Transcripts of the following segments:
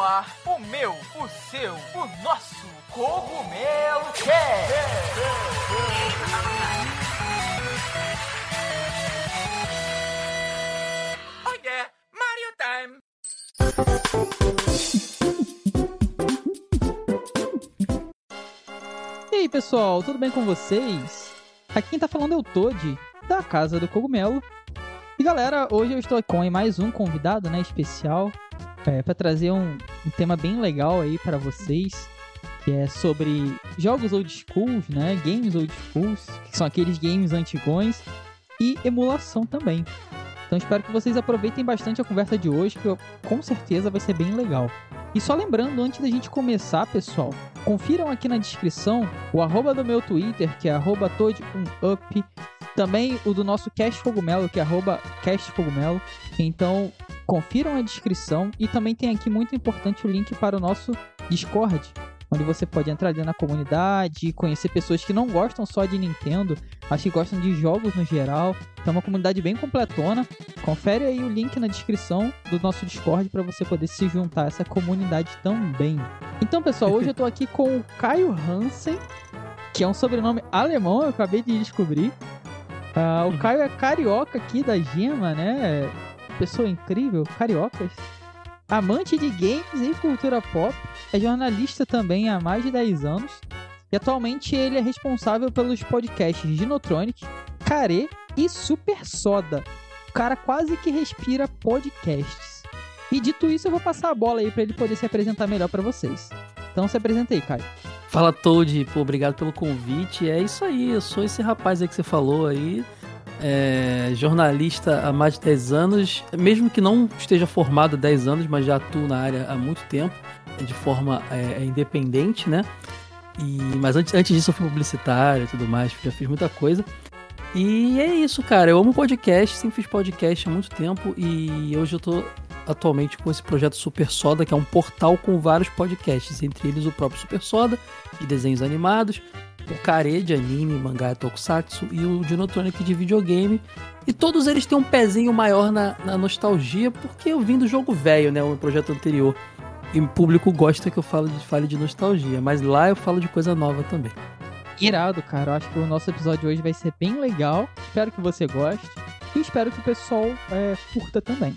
ar o meu, o seu, o nosso Cogumelo Cast. Oh yeah, Mario Time. E aí pessoal, tudo bem com vocês? Aqui quem tá falando é o Toad, da Casa do Cogumelo. E galera, hoje eu estou com mais um convidado né, especial é, para trazer um, um, tema bem legal aí para vocês, que é sobre jogos old schools, né? Games old schools, que são aqueles games antigões, e emulação também. Então espero que vocês aproveitem bastante a conversa de hoje, que eu, com certeza vai ser bem legal. E só lembrando, antes da gente começar, pessoal, confiram aqui na descrição o arroba do meu Twitter, que é arroba toadup, também o do nosso Cast Fogumelo, que é arroba castfogumelo. Então, confiram a descrição e também tem aqui muito importante o link para o nosso Discord, onde você pode entrar ali na comunidade, conhecer pessoas que não gostam só de Nintendo, mas que gostam de jogos no geral. Então é uma comunidade bem completona. Confere aí o link na descrição do nosso Discord para você poder se juntar a essa comunidade também. Então, pessoal, hoje eu estou aqui com o Caio Hansen, que é um sobrenome alemão, eu acabei de descobrir. Uh, o Caio é carioca aqui da Gema, né? Pessoa incrível, cariocas. Amante de games e cultura pop. É jornalista também há mais de 10 anos. E atualmente ele é responsável pelos podcasts Dinotronic, Care e Super Soda. O cara quase que respira podcasts. E dito isso, eu vou passar a bola aí para ele poder se apresentar melhor para vocês. Então se apresenta aí, Caio. Fala Toad, pô, obrigado pelo convite. É isso aí, eu sou esse rapaz aí que você falou aí. É, jornalista há mais de 10 anos, mesmo que não esteja formado há 10 anos, mas já atuo na área há muito tempo, de forma é, independente, né? E, mas antes, antes disso eu fui publicitário e tudo mais, já fiz muita coisa. E é isso, cara. Eu amo podcast, sempre fiz podcast há muito tempo e hoje eu tô atualmente com esse projeto Super Soda, que é um portal com vários podcasts, entre eles o próprio Super Soda, de desenhos animados, Kare de anime, mangá tokusatsu e o Dinotronic de videogame. E todos eles têm um pezinho maior na, na nostalgia, porque eu vim do jogo velho, né, o projeto anterior. E o público gosta que eu falo de, fale de nostalgia, mas lá eu falo de coisa nova também. Irado, cara. Eu acho que o nosso episódio hoje vai ser bem legal. Espero que você goste. E espero que o pessoal é, curta também.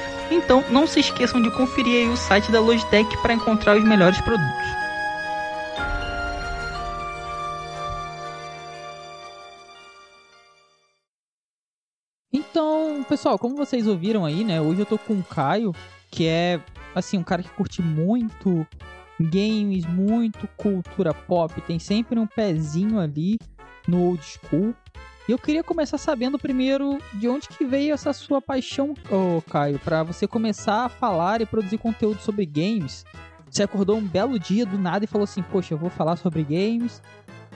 Então, não se esqueçam de conferir o site da Logitech para encontrar os melhores produtos. Então, pessoal, como vocês ouviram aí, né? Hoje eu tô com o Caio, que é assim, um cara que curte muito games, muito cultura pop, tem sempre um pezinho ali no old school. E eu queria começar sabendo primeiro de onde que veio essa sua paixão, oh, Caio, para você começar a falar e produzir conteúdo sobre games. Você acordou um belo dia do nada e falou assim: "Poxa, eu vou falar sobre games".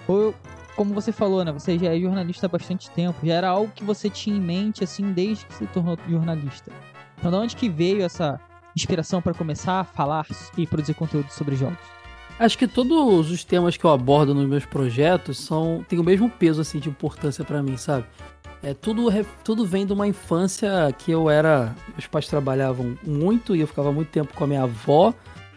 Ou como você falou, né, você já é jornalista há bastante tempo, já era algo que você tinha em mente assim desde que se tornou jornalista. Então, de onde que veio essa inspiração para começar a falar e produzir conteúdo sobre jogos? Acho que todos os temas que eu abordo nos meus projetos são têm o mesmo peso assim de importância para mim, sabe? É tudo tudo vem de uma infância que eu era, meus pais trabalhavam muito e eu ficava muito tempo com a minha avó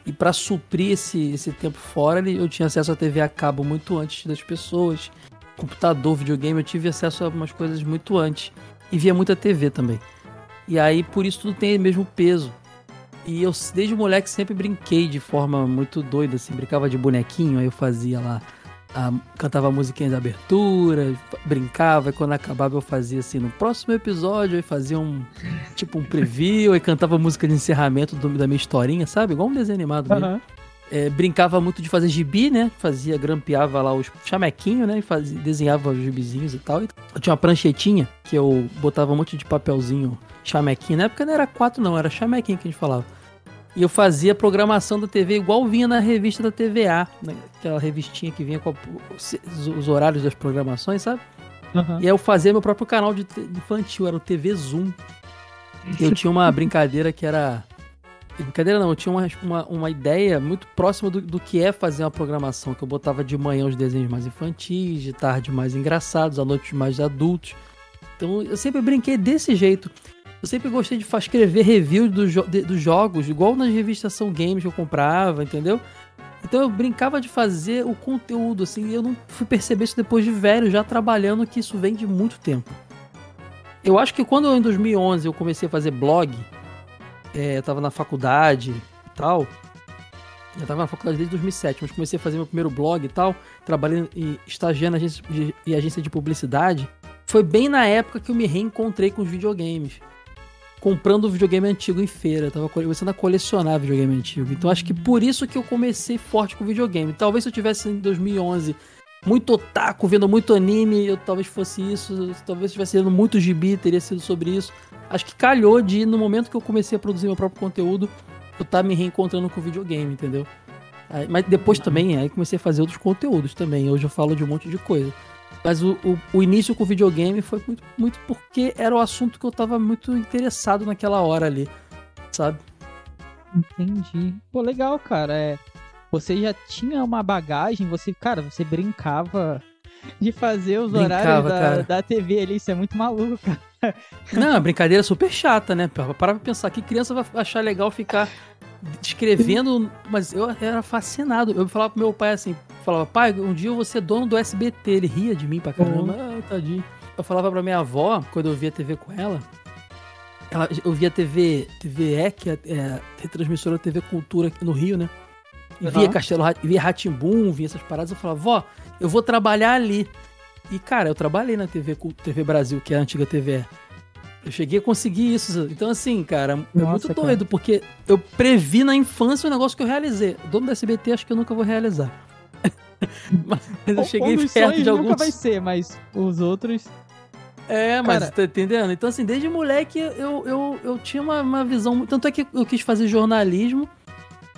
e para suprir esse esse tempo fora, eu tinha acesso à TV a cabo muito antes das pessoas. Computador, videogame, eu tive acesso a algumas coisas muito antes e via muita TV também. E aí por isso tudo tem o mesmo peso. E eu, desde moleque, sempre brinquei de forma muito doida, assim. Brincava de bonequinho, aí eu fazia lá. A, cantava musiquinha de abertura, brincava, e quando acabava eu fazia assim, no próximo episódio, eu fazia um, tipo um preview, e cantava música de encerramento do, da minha historinha, sabe? Igual um desenho animado mesmo. Uhum. É, brincava muito de fazer gibi, né? Fazia, grampeava lá os chamequinhos, né? E fazia, desenhava os gibizinhos e tal. Eu tinha uma pranchetinha que eu botava um monte de papelzinho chamequinho. Na época não era quatro, não, era chamequinho que a gente falava. E eu fazia programação da TV igual vinha na revista da TVA, né? aquela revistinha que vinha com os horários das programações, sabe? Uhum. E aí eu fazia meu próprio canal de infantil, era o TV Zoom. Eu tinha uma brincadeira que era. Brincadeira não, eu tinha uma, uma, uma ideia muito próxima do, do que é fazer uma programação, que eu botava de manhã os desenhos mais infantis, de tarde mais engraçados, à noite mais adultos. Então eu sempre brinquei desse jeito. Eu sempre gostei de escrever reviews dos jo do jogos, igual nas revistas São Games que eu comprava, entendeu? Então eu brincava de fazer o conteúdo, assim, eu não fui perceber isso depois de velho, já trabalhando, que isso vem de muito tempo. Eu acho que quando em 2011 eu comecei a fazer blog, é, eu tava na faculdade e tal, eu tava na faculdade desde 2007, mas comecei a fazer meu primeiro blog e tal, trabalhando e estagiando em em agência de publicidade, foi bem na época que eu me reencontrei com os videogames comprando videogame antigo em feira. Tava começando a colecionar videogame antigo. Então acho que por isso que eu comecei forte com videogame. Talvez se eu tivesse em 2011 muito otaku, vendo muito anime, eu talvez fosse isso. Talvez tivesse vendo muito gibi, teria sido sobre isso. Acho que calhou de, no momento que eu comecei a produzir meu próprio conteúdo, eu tá me reencontrando com videogame, entendeu? Mas depois também, aí comecei a fazer outros conteúdos também. Hoje eu falo de um monte de coisa. Mas o, o, o, início com o videogame foi muito, muito porque era o assunto que eu tava muito interessado naquela hora ali, sabe? Entendi. Pô, legal, cara. É, você já tinha uma bagagem, você, cara, você brincava de fazer os brincava, horários da, da TV ali, isso é muito maluco, cara. Não, brincadeira super chata, né? Para pra pensar que criança vai achar legal ficar escrevendo, mas eu era fascinado. Eu falava pro meu pai assim, falava, pai, um dia eu vou ser dono do SBT. Ele ria de mim pra caramba. Uhum. Ah, tadinho. Eu falava pra minha avó, quando eu via TV com ela, ela eu via TV, TVE, que é, é retransmissora TV Cultura aqui no Rio, né? E uhum. via Castelo, via Ratimbum, via essas paradas. Eu falava, vó, eu vou trabalhar ali. E, cara, eu trabalhei na TV, TV Brasil, que é a antiga TVE. Eu cheguei a conseguir isso. Então, assim, cara, Nossa, é muito doido, cara. porque eu previ na infância o negócio que eu realizei. Dono da SBT acho que eu nunca vou realizar. mas eu cheguei perto de alguns. Nunca vai ser, mas os outros. É, mas Cara... tá entendendo? Então, assim, desde moleque eu, eu, eu tinha uma, uma visão. Tanto é que eu quis fazer jornalismo.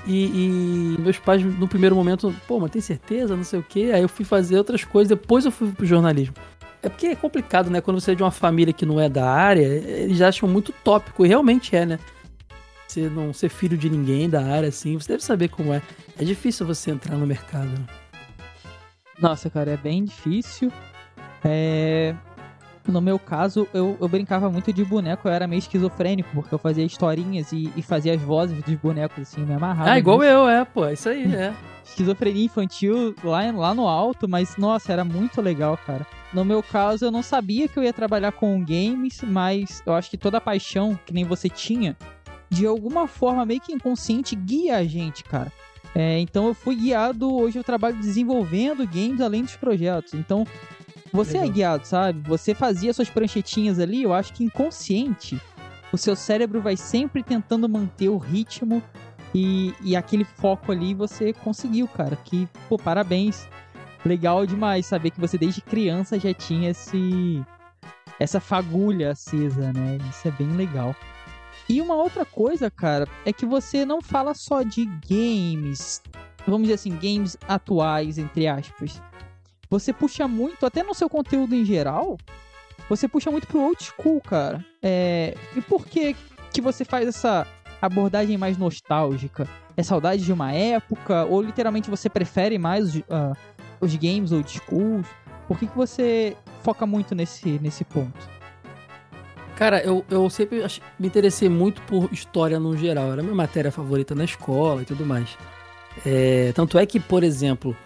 E, e, meus pais, no primeiro momento, pô, mas tem certeza? Não sei o quê. Aí eu fui fazer outras coisas, depois eu fui pro jornalismo. É porque é complicado, né? Quando você é de uma família que não é da área, eles acham muito tópico, e realmente é, né? Você não ser filho de ninguém da área, assim, você deve saber como é. É difícil você entrar no mercado. Né? Nossa, cara, é bem difícil. É... No meu caso, eu, eu brincava muito de boneco, eu era meio esquizofrênico, porque eu fazia historinhas e, e fazia as vozes dos bonecos, assim, me amarrava. Ah, igual eu, é, pô, é isso aí, é. Esquizofrenia infantil lá, lá no alto, mas, nossa, era muito legal, cara. No meu caso, eu não sabia que eu ia trabalhar com games, mas eu acho que toda a paixão que nem você tinha, de alguma forma meio que inconsciente, guia a gente, cara. É, então eu fui guiado, hoje eu trabalho desenvolvendo games além dos projetos. Então, você é Legal. é guiado, sabe? Você fazia suas pranchetinhas ali, eu acho que inconsciente, o seu cérebro vai sempre tentando manter o ritmo e, e aquele foco ali você conseguiu, cara. Que, pô, parabéns legal demais saber que você desde criança já tinha esse essa fagulha acesa, né? Isso é bem legal. E uma outra coisa, cara, é que você não fala só de games, vamos dizer assim, games atuais, entre aspas. Você puxa muito, até no seu conteúdo em geral, você puxa muito pro old school, cara. É... E por que que você faz essa abordagem mais nostálgica? É saudade de uma época? Ou literalmente você prefere mais uh, os games old school? Por que, que você foca muito nesse, nesse ponto? Cara, eu, eu sempre me interessei muito por história no geral. Era minha matéria favorita na escola e tudo mais. É, tanto é que, por exemplo,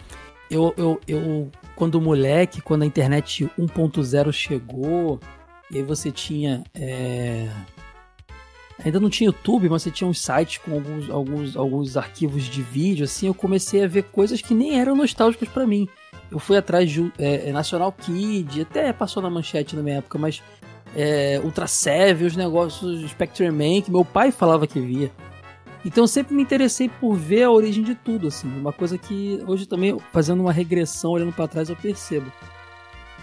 eu, eu, eu quando moleque, quando a internet 1.0 chegou, e aí você tinha. É... Ainda não tinha YouTube, mas você tinha um site com alguns, alguns, alguns arquivos de vídeo, assim, eu comecei a ver coisas que nem eram nostálgicas para mim. Eu fui atrás de é, é, National Kid, até passou na manchete na minha época, mas é, Ultra Seven, os negócios Spectre Man, que meu pai falava que via. Então eu sempre me interessei por ver a origem de tudo, assim, uma coisa que hoje também, fazendo uma regressão, olhando para trás, eu percebo.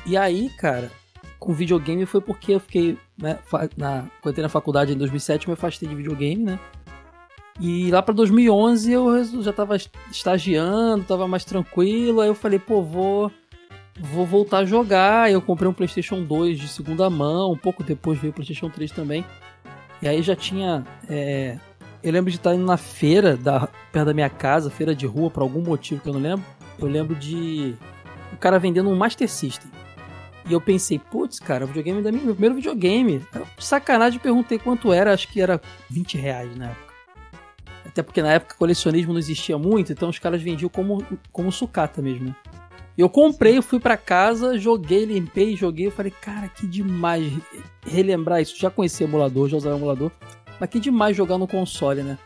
E aí, cara, com videogame foi porque eu fiquei, né, na, quando entrei na faculdade em 2007, eu me afastei de videogame, né? E lá pra 2011 eu já tava estagiando, tava mais tranquilo. Aí eu falei, pô, vou, vou voltar a jogar. Eu comprei um PlayStation 2 de segunda mão. Um pouco depois veio o PlayStation 3 também. E aí já tinha. É... Eu lembro de estar indo na feira da, perto da minha casa, feira de rua, por algum motivo que eu não lembro. Eu lembro de o cara vendendo um Master System. E eu pensei, putz, cara, o videogame da minha, meu primeiro videogame. Sacanagem, perguntei quanto era, acho que era 20 reais na época. Até porque na época colecionismo não existia muito, então os caras vendiam como, como sucata mesmo, né? Eu comprei, eu fui para casa, joguei, limpei, joguei. Eu falei, cara, que demais relembrar isso. Já conhecia emulador, já usava emulador. Mas que demais jogar no console, né?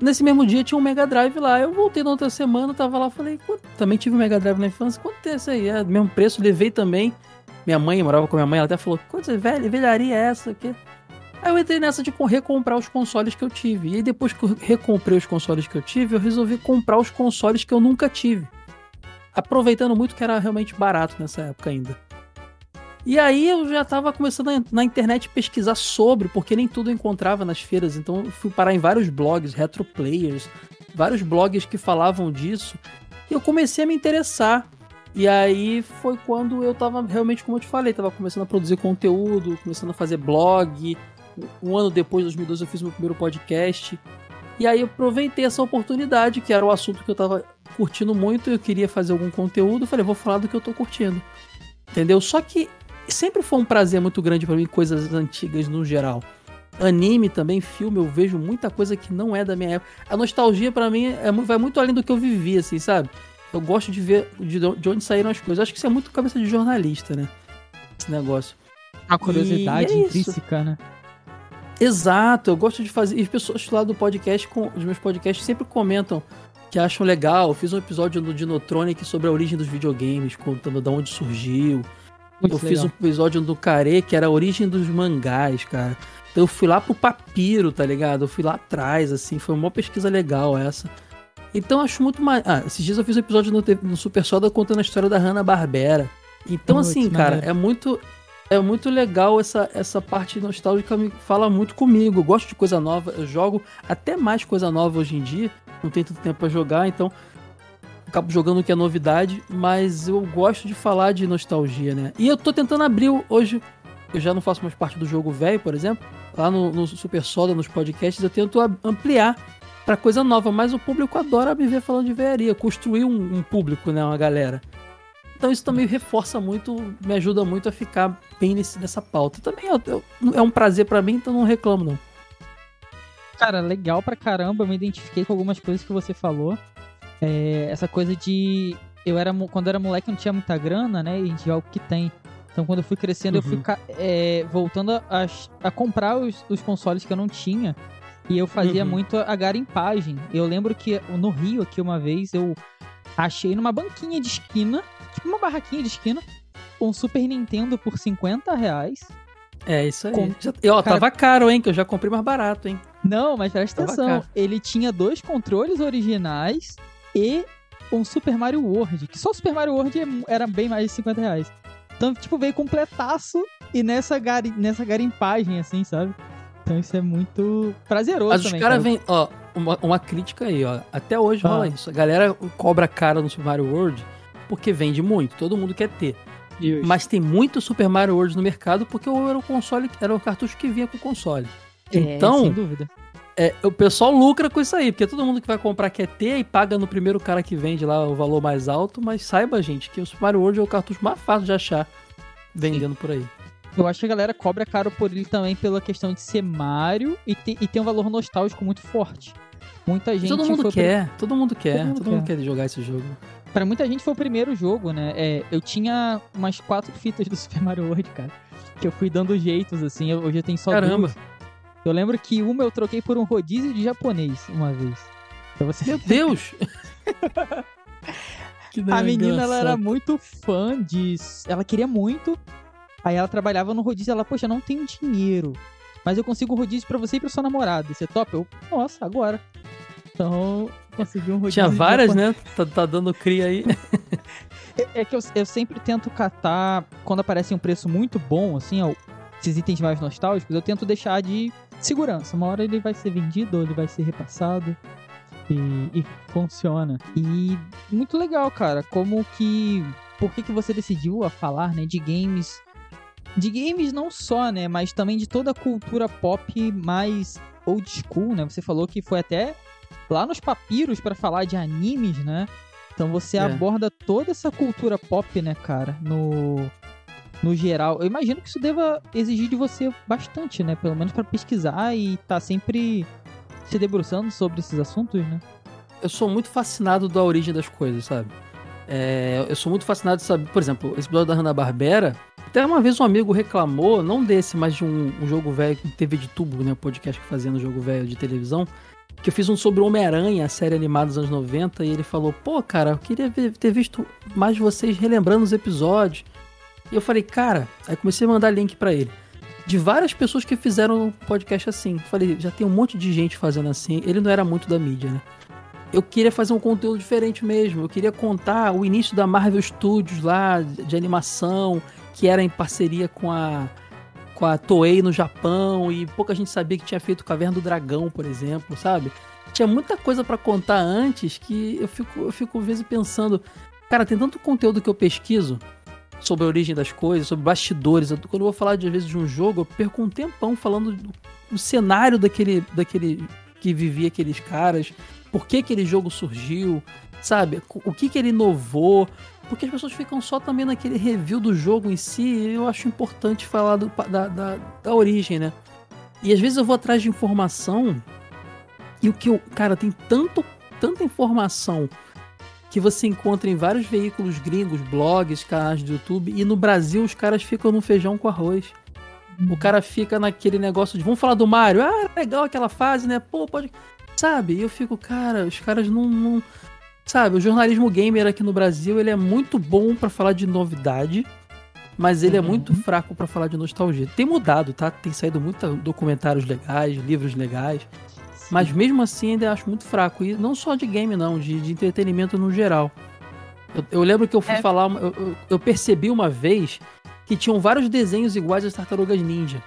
Nesse mesmo dia tinha um Mega Drive lá. Eu voltei na outra semana, tava lá, falei, também tive um Mega Drive na infância. Quanto isso aí? É mesmo preço, levei também. Minha mãe, morava com minha mãe, ela até falou, quanto velha, velharia é essa aqui? Aí eu entrei nessa de recomprar os consoles que eu tive. E aí depois que eu recomprei os consoles que eu tive, eu resolvi comprar os consoles que eu nunca tive aproveitando muito que era realmente barato nessa época ainda. E aí eu já estava começando na internet pesquisar sobre, porque nem tudo eu encontrava nas feiras, então eu fui parar em vários blogs, retro players, vários blogs que falavam disso, e eu comecei a me interessar. E aí foi quando eu estava realmente, como eu te falei, estava começando a produzir conteúdo, começando a fazer blog. Um ano depois, 2012, eu fiz meu primeiro podcast. E aí eu aproveitei essa oportunidade, que era o assunto que eu estava curtindo muito, eu queria fazer algum conteúdo, falei, vou falar do que eu tô curtindo. Entendeu? Só que sempre foi um prazer muito grande para mim coisas antigas no geral. Anime também, filme, eu vejo muita coisa que não é da minha época. A nostalgia para mim é, vai muito além do que eu vivi, assim, sabe? Eu gosto de ver de, de onde saíram as coisas. Acho que isso é muito cabeça de jornalista, né? Esse negócio. A curiosidade é intrínseca, né? Exato, eu gosto de fazer. E as pessoas lá do podcast, com, os meus podcasts, sempre comentam que acham legal. Eu fiz um episódio no Dinotronic sobre a origem dos videogames, contando de onde surgiu. Muito eu legal. fiz um episódio do Care que era a origem dos mangás, cara. Eu fui lá pro papiro, tá ligado? Eu fui lá atrás, assim, foi uma pesquisa legal essa. Então acho muito mais. Ah, esses dias eu fiz um episódio no, no Super Soda contando a história da Hanna-Barbera. Então, assim, cara, maneiro. é muito. É muito legal essa, essa parte nostálgica, me fala muito comigo. Eu gosto de coisa nova, eu jogo até mais coisa nova hoje em dia não tem tanto tempo para jogar, então acabo jogando o que é novidade, mas eu gosto de falar de nostalgia, né? E eu tô tentando abrir hoje, eu já não faço mais parte do jogo velho, por exemplo, lá no, no Super Soda, nos podcasts, eu tento ampliar para coisa nova, mas o público adora me ver falando de velharia, construir um, um público, né, uma galera. Então isso também reforça muito, me ajuda muito a ficar bem nesse, nessa pauta. Também eu, eu, é um prazer para mim, então não reclamo não. Cara, legal pra caramba. Eu me identifiquei com algumas coisas que você falou. É, essa coisa de. Eu era, quando eu era moleque, não tinha muita grana, né? E a gente é o que tem. Então, quando eu fui crescendo, uhum. eu fui uhum. é, voltando a, a comprar os, os, consoles que eu não tinha. E eu fazia uhum. muito a garimpagem. Eu lembro que no Rio, aqui uma vez, eu achei numa banquinha de esquina, tipo uma barraquinha de esquina, um Super Nintendo por 50 reais. É, isso aí. Com... Já, ó, Cara... tava caro, hein? Que eu já comprei mais barato, hein? Não, mas presta atenção. Caro. Ele tinha dois controles originais e um Super Mario World. Que só o Super Mario World era bem mais de 50 reais. Então, tipo, veio completaço e nessa, gari... nessa garimpagem, assim, sabe? Então isso é muito prazeroso Mas também. os caras cara. vêm, ó, uma, uma, crítica aí, ó. Até hoje ah. rola isso. A galera cobra cara no Super Mario World porque vende muito. Todo mundo quer ter. Mas tem muito Super Mario World no mercado porque era o console, era o cartucho que vinha com o console. É, então, sem dúvida. É, o pessoal lucra com isso aí, porque todo mundo que vai comprar quer ter e paga no primeiro cara que vende lá o valor mais alto, mas saiba, gente, que o Super Mario World é o cartucho mais fácil de achar vendendo Sim. por aí. Eu acho que a galera cobra caro por ele também pela questão de ser Mario e, te, e ter um valor nostálgico muito forte. Muita gente. Todo mundo quer, pra... todo mundo quer, todo mundo, todo quer. mundo quer jogar esse jogo. Pra muita gente foi o primeiro jogo, né? É, eu tinha umas quatro fitas do Super Mario World, cara. Que eu fui dando jeitos, assim. Hoje eu tenho só Caramba. Duas. Eu lembro que uma eu troquei por um rodízio de japonês uma vez. você... Meu Deus! a menina, ela era muito fã de... Ela queria muito. Aí ela trabalhava no rodízio. Ela, poxa, não tenho dinheiro. Mas eu consigo um rodízio pra você e pra sua namorada. Você top? Eu, nossa, agora. Então, consegui um rodízio. Tinha várias, né? Tá, tá, dando cria aí. é, é, que eu, eu, sempre tento catar, quando aparece um preço muito bom, assim, ó, esses itens mais nostálgicos, eu tento deixar de segurança. Uma hora ele vai ser vendido ou ele vai ser repassado. E, e funciona. E muito legal, cara. Como que. Por que, que você decidiu a falar, né, de games de games não só, né, mas também de toda a cultura pop mais old school, né? Você falou que foi até lá nos papiros para falar de animes, né? Então você é. aborda toda essa cultura pop, né, cara, no no geral. Eu imagino que isso deva exigir de você bastante, né, pelo menos para pesquisar e tá sempre se debruçando sobre esses assuntos, né? Eu sou muito fascinado da origem das coisas, sabe? É, eu sou muito fascinado de saber, por exemplo, esse episódio da Hanna-Barbera, até uma vez um amigo reclamou, não desse, mas de um, um jogo velho teve de tubo, né? Podcast que fazia no jogo velho de televisão. Que eu fiz um sobre Homem-Aranha, a série animada dos anos 90, e ele falou: pô, cara, eu queria ver, ter visto mais vocês relembrando os episódios. E eu falei, cara, aí comecei a mandar link para ele. De várias pessoas que fizeram podcast assim. Falei, já tem um monte de gente fazendo assim. Ele não era muito da mídia, né? eu queria fazer um conteúdo diferente mesmo. Eu queria contar o início da Marvel Studios lá, de animação, que era em parceria com a com a Toei no Japão e pouca gente sabia que tinha feito Caverna do Dragão, por exemplo, sabe? Tinha muita coisa para contar antes que eu fico, eu fico às vezes pensando, cara, tem tanto conteúdo que eu pesquiso sobre a origem das coisas, sobre bastidores. Quando eu vou falar de, às vezes de um jogo, eu perco um tempão falando do, do cenário daquele, daquele que vivia aqueles caras, por que aquele jogo surgiu, sabe? O que, que ele inovou, porque as pessoas ficam só também naquele review do jogo em si, eu acho importante falar do, da, da, da origem, né? E às vezes eu vou atrás de informação e o que eu. Cara, tem tanto, tanta informação que você encontra em vários veículos gringos, blogs, canais do YouTube, e no Brasil os caras ficam no feijão com arroz. O cara fica naquele negócio de vamos falar do Mario. Ah, legal aquela fase, né? Pô, pode. Sabe? E eu fico, cara, os caras não, não Sabe, o jornalismo gamer aqui no Brasil, ele é muito bom para falar de novidade, mas ele é uhum. é muito fraco para falar de nostalgia. Tem mudado, tá? Tem saído muitos documentários legais, livros legais. Mas mesmo assim ainda acho muito fraco. E não só de game, não, de, de entretenimento no geral. Eu, eu lembro que eu fui é. falar, eu, eu, eu percebi uma vez que tinham vários desenhos iguais às Tartarugas Ninja.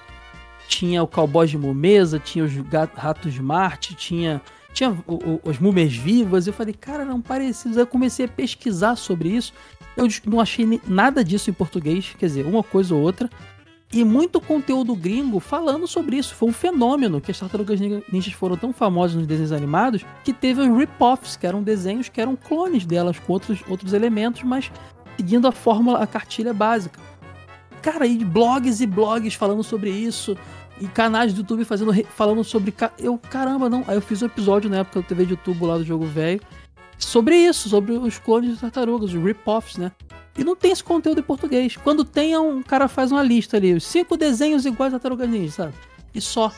Tinha o Cowboy de Momesa, tinha os Ratos de Marte, tinha tinha o, o, as múmias vivas. Eu falei, cara, não parecido. Eu comecei a pesquisar sobre isso. Eu não achei nada disso em português, quer dizer, uma coisa ou outra. E muito conteúdo gringo falando sobre isso. Foi um fenômeno que as tartarugas ninjas foram tão famosas nos desenhos animados que teve os rip-offs, que eram desenhos que eram clones delas com outros, outros elementos, mas seguindo a fórmula, a cartilha básica. Cara, e blogs e blogs falando sobre isso e canais do YouTube fazendo, falando sobre. Eu, caramba, não. Aí eu fiz um episódio na época da TV de YouTube lá do jogo velho sobre isso, sobre os clones de tartarugas, os rip-offs, né? E não tem esse conteúdo em português. Quando tem, um cara faz uma lista ali, cinco desenhos iguais a tartarugas ninja, sabe? E só.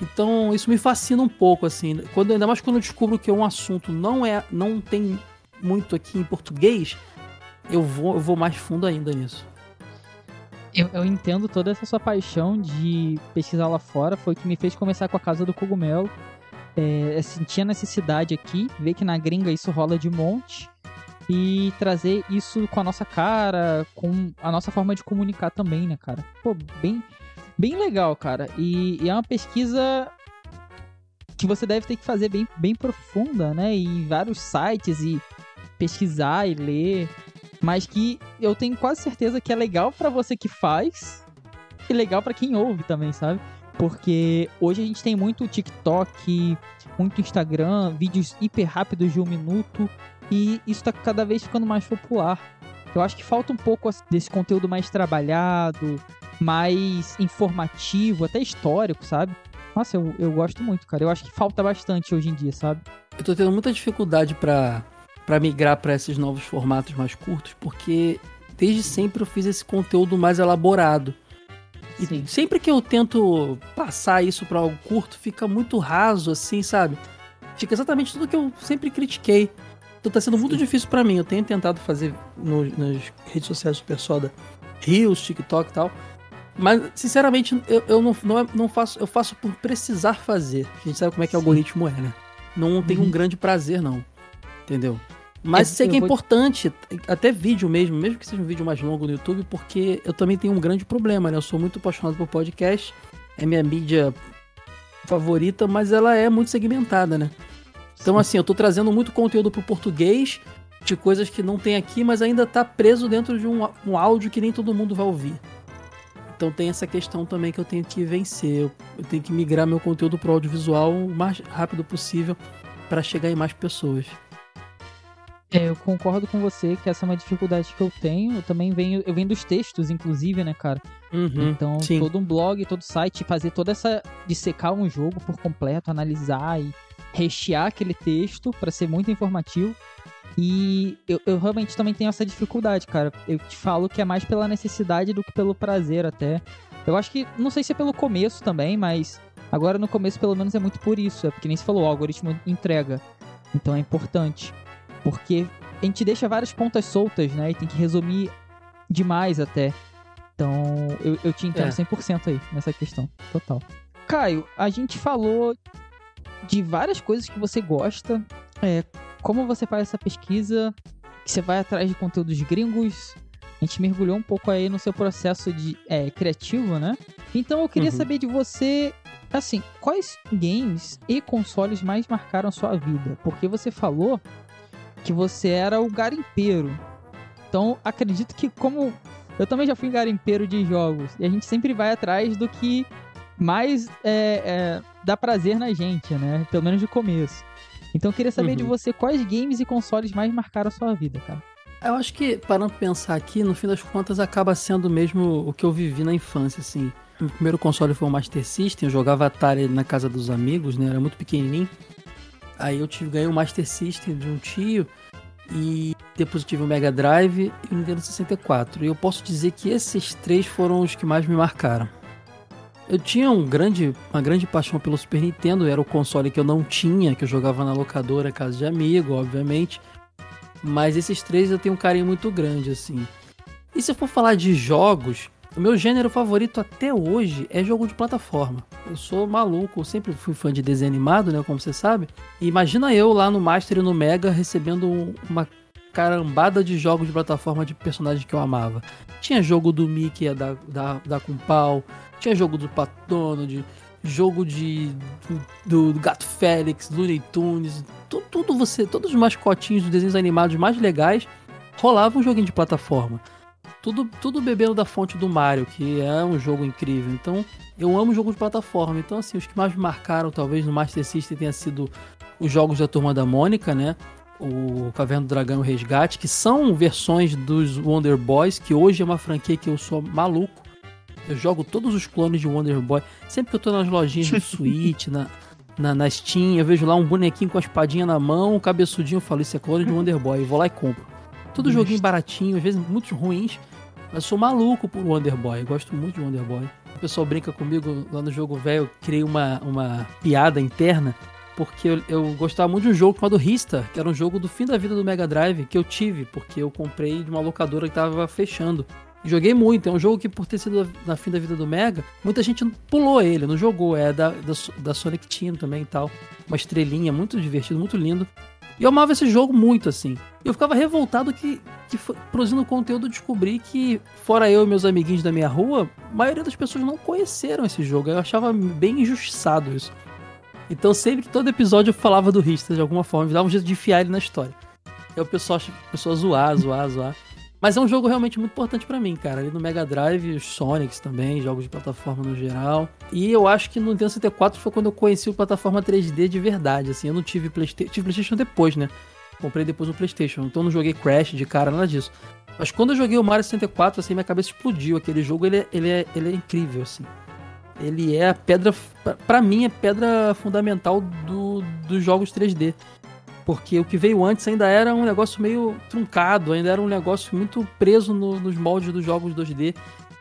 Então, isso me fascina um pouco, assim. Quando, ainda mais quando eu descubro que um assunto não é, não tem muito aqui em português, eu vou, eu vou mais fundo ainda nisso. Eu, eu, entendo toda essa sua paixão de pesquisar lá fora. Foi o que me fez começar com a Casa do Cogumelo. É, sentir a necessidade aqui, ver que na gringa isso rola de monte. E trazer isso com a nossa cara, com a nossa forma de comunicar também, né, cara? Pô, bem, bem legal, cara. E, e é uma pesquisa que você deve ter que fazer bem, bem profunda, né? E vários sites e pesquisar e ler mas que eu tenho quase certeza que é legal para você que faz e legal para quem ouve também, sabe? Porque hoje a gente tem muito TikTok, muito Instagram, vídeos hiper rápidos de um minuto e isso tá cada vez ficando mais popular. Eu acho que falta um pouco desse conteúdo mais trabalhado, mais informativo, até histórico, sabe? Nossa, eu, eu gosto muito, cara. Eu acho que falta bastante hoje em dia, sabe? Eu tô tendo muita dificuldade para para migrar para esses novos formatos mais curtos, porque desde sempre eu fiz esse conteúdo mais elaborado. E Sim. sempre que eu tento passar isso para algo curto, fica muito raso, assim, sabe? Fica exatamente tudo que eu sempre critiquei. Então tá sendo muito difícil para mim. Eu tenho tentado fazer no, nas redes sociais Super Soda Rios, TikTok e tal. Mas, sinceramente, eu, eu não, não, é, não, faço. Eu faço por precisar fazer. A gente sabe como é que Sim. o algoritmo é, né? Não tem uhum. um grande prazer, não. Entendeu? Mas sei que é importante, até vídeo mesmo, mesmo que seja um vídeo mais longo no YouTube, porque eu também tenho um grande problema, né? Eu sou muito apaixonado por podcast, é minha mídia favorita, mas ela é muito segmentada, né? Então, assim, eu tô trazendo muito conteúdo pro português de coisas que não tem aqui, mas ainda tá preso dentro de um, um áudio que nem todo mundo vai ouvir. Então tem essa questão também que eu tenho que vencer. Eu, eu tenho que migrar meu conteúdo pro audiovisual o mais rápido possível para chegar em mais pessoas. É, eu concordo com você que essa é uma dificuldade que eu tenho. Eu também venho, eu venho dos textos, inclusive, né, cara? Uhum, então, sim. todo um blog, todo site, fazer toda essa. dissecar um jogo por completo, analisar e rechear aquele texto para ser muito informativo. E eu, eu, realmente também tenho essa dificuldade, cara. Eu te falo que é mais pela necessidade do que pelo prazer, até. Eu acho que, não sei se é pelo começo também, mas agora no começo pelo menos é muito por isso. É porque nem se falou, o algoritmo entrega. Então é importante. Porque a gente deixa várias pontas soltas, né? E tem que resumir demais até. Então eu, eu te entendo É. 100% aí nessa questão. Total. Caio, a gente falou de várias coisas que você gosta. É, como você faz essa pesquisa, que você vai atrás de conteúdos gringos. A gente mergulhou um pouco aí no seu processo de é, criativo, né? Então eu queria Uhum. saber de você, assim, quais games e consoles mais marcaram a sua vida? Porque você falou que você era o garimpeiro. Então acredito que como eu também já fui garimpeiro de jogos e a gente sempre vai atrás do que mais é, é, dá prazer na gente, né? Pelo menos de começo. Então eu queria saber de Uhum. você quais games e consoles mais marcaram a sua vida, cara. Eu acho que, parando pra pensar aqui, no fim das contas acaba sendo mesmo o que eu vivi na infância, assim. O primeiro console foi o Master System, eu jogava Atari na casa dos amigos, né? Era muito pequenininho. Aí eu tive, ganhei o Master System de um tio e depois eu tive o Mega Drive e o Nintendo 64. E eu posso dizer que esses três foram os que mais me marcaram. Eu tinha um grande, uma grande paixão pelo Super Nintendo, era o console que eu não tinha, que eu jogava na locadora, casa de amigo, obviamente. Mas esses três eu tenho um carinho muito grande, assim. E se eu for falar de jogos, o meu gênero favorito até hoje é jogo de plataforma. Eu sou maluco, eu sempre fui fã de desenho animado, né, como você sabe. E imagina eu lá no Master e no Mega recebendo um- uma carambada de jogos de plataforma de personagens que eu amava. Tinha jogo do Mickey da, da, da com pau, tinha jogo do Pato Donald, jogo de do, do Gato Félix, Looney Tunes, tu- tudo você, todos os mascotinhos dos desenhos animados mais legais rolava um joguinho de plataforma. Tudo, tudo bebendo da fonte do Mario, que é um jogo incrível. Então, eu amo jogo de plataforma. Então, assim, os que mais me marcaram, talvez no Master System, tenha sido os jogos da Turma da Mônica, né? O Caverna do Dragão e o Resgate, que são versões dos Wonder Boys, que hoje é uma franquia que eu sou maluco. Eu jogo todos os clones de Wonder Boy. Sempre que eu tô nas lojinhas do Switch, na, na, na Steam, eu vejo lá um bonequinho com a espadinha na mão, um cabeçudinho, eu falo, isso é clone de Wonder Boy. Eu vou lá e compro. Tudo Justo. joguinho baratinho, às vezes muito ruins. Mas eu sou maluco por Wonder Boy. Eu gosto muito de Wonder Boy. O pessoal brinca comigo lá no jogo velho. Eu criei uma, uma piada interna. Porque eu, eu gostava muito de um jogo chamado Rista, que era um jogo do fim da vida do Mega Drive, que eu tive, porque eu comprei de uma locadora que tava fechando. Joguei muito, é um jogo que por ter sido na fim da vida do Mega, muita gente pulou ele, não jogou, é da, da, da Sonic Team também e tal. Uma estrelinha, muito divertido, muito lindo. E eu amava esse jogo muito, assim. Eu ficava revoltado que, que produzindo conteúdo, eu descobri que, fora eu e meus amiguinhos da minha rua, a maioria das pessoas não conheceram esse jogo. Eu achava bem injustiçado isso. Então sempre, todo episódio eu falava do Rista de alguma forma, dava um jeito de enfiar ele na história. E aí o pessoal começou a zoar, zoar, zoar. Mas é um jogo realmente muito importante pra mim, cara. Ali no Mega Drive, os Sonics também, jogos de plataforma no geral. E eu acho que no Nintendo 64 foi quando eu conheci o plataforma 3D de verdade, assim. Eu não tive Playstation, tive Playstation depois, né? Comprei depois o Playstation, então não joguei Crash de cara, nada disso. Mas quando eu joguei o Mario 64, assim, minha cabeça explodiu. Aquele jogo, ele é, ele é, ele é incrível, assim. Ele é a pedra, pra mim, é pedra fundamental do, dos jogos 3D. Porque o que veio antes ainda era um negócio meio truncado, ainda era um negócio muito preso no- nos moldes dos jogos 2D.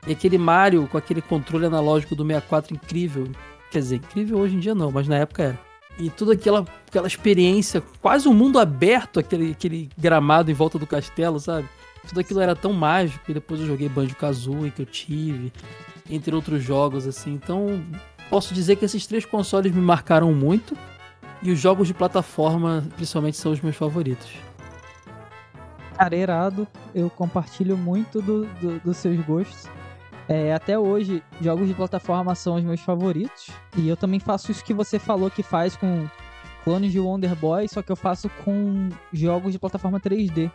E aquele Mario com aquele controle analógico do 64 incrível. Quer dizer, incrível hoje em dia não, mas na época era. E toda aquela, aquela experiência, quase um mundo aberto, aquele, aquele gramado em volta do castelo, sabe? Tudo aquilo era tão mágico. E depois eu joguei Banjo-Kazooie, que eu tive, entre outros jogos, assim. Então, posso dizer que esses três consoles me marcaram muito. E os jogos de plataforma, principalmente, são os meus favoritos. Cara, irado. Eu compartilho muito do, do- dos seus gostos. É, até hoje, jogos de plataforma são os meus favoritos. E eu também faço isso que você falou que faz com clones de Wonder Boy, só que eu faço com jogos de plataforma 3D.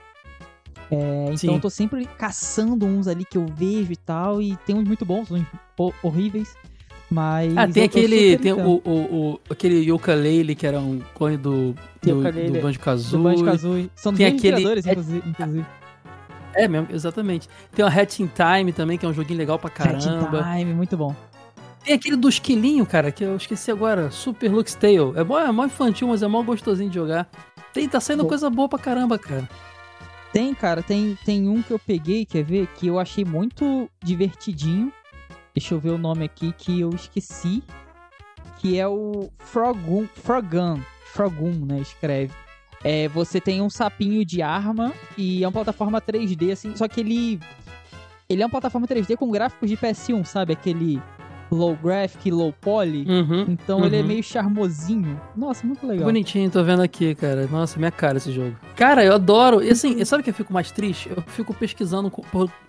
É, então Sim. eu tô sempre caçando uns ali que eu vejo e tal, e tem uns muito bons, uns ho- horríveis. Mas. Ah, tem aquele. Tem o, o, o- aquele Ukulele, que era um clone do, do, do Banjo Do Kazooie. Banjo-Kazooie. São dos Tem aquele- criadores, inclusive. É mesmo, exatamente. Tem o Hat in Time também, que é um joguinho legal pra caramba. Time, muito bom. Tem aquele do esquilinho, cara, que eu esqueci agora. Super Lux Tale. É mó, é mó infantil, mas é mó gostosinho de jogar. Tem, tá saindo Bom. coisa boa pra caramba, cara. Tem, cara, tem, tem um que eu peguei, quer ver, que eu achei muito divertidinho. Deixa eu ver o nome aqui que eu esqueci. Que é o Frogun, Frogun, Frogun, né, escreve. É, você tem um sapinho de arma e é uma plataforma 3D, assim, só que ele... Ele é uma plataforma 3D com gráficos de PS1, sabe? Aquele low graphic, low poly. Uhum. Então ele é uhum. meio charmosinho. Nossa, muito legal. Bonitinho, tô vendo aqui, cara. Nossa, minha cara esse jogo. Cara, eu adoro. E assim, sabe o que eu fico mais triste? Eu fico pesquisando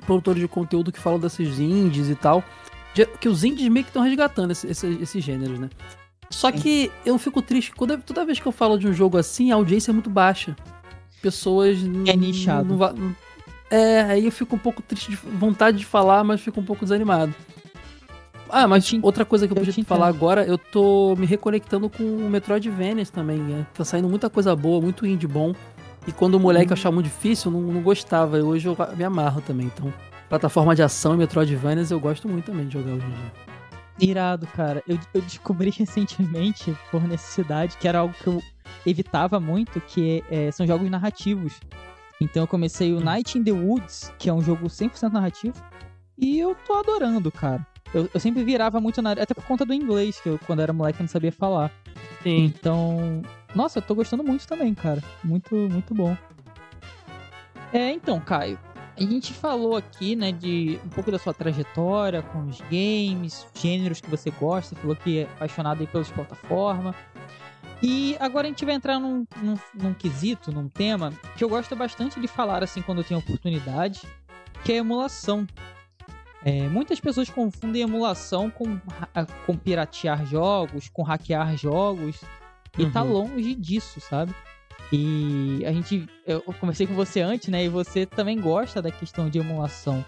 produtores de conteúdo que falam desses indies e tal. Que os indies meio que estão resgatando esse- esse- esses gêneros, né? Só que eu fico triste. Quando, toda vez que eu falo de um jogo assim, a audiência é muito baixa. Pessoas. É nichado. é, aí eu fico um pouco triste de vontade de falar, mas fico um pouco desanimado. Ah, mas outra coisa que eu eu podia te falar agora, eu tô me reconectando com o Metroidvanias também. Né? Tá saindo muita coisa boa, muito indie bom. E quando o moleque Hum. achava muito difícil, eu não, não gostava. E hoje eu me amarro também. Então, plataforma de ação e Metroidvanias eu gosto muito também de jogar hoje em dia. Irado, cara. Eu, eu descobri recentemente, por necessidade, que era algo que eu evitava muito, que é, são jogos narrativos. Então eu comecei o Night in the Woods, que é um jogo 100% narrativo, e eu tô adorando, cara. Eu, eu sempre virava muito na... Até por conta do inglês, que eu, quando era moleque, eu não sabia falar. Sim. Então, nossa, eu tô gostando muito também, cara. Muito, muito bom. É, então, Caio, a gente falou aqui, né, de um pouco da sua trajetória com os games, gêneros que você gosta, falou que é apaixonado aí pelas plataformas. E agora a gente vai entrar num, num, num quesito, num tema que eu gosto bastante de falar assim quando eu tenho oportunidade, que é emulação. É, muitas pessoas confundem emulação com, com piratear jogos, com hackear jogos, e tá Uhum. longe disso, sabe? E a gente. Eu conversei com você antes, né? E você também gosta da questão de emulação.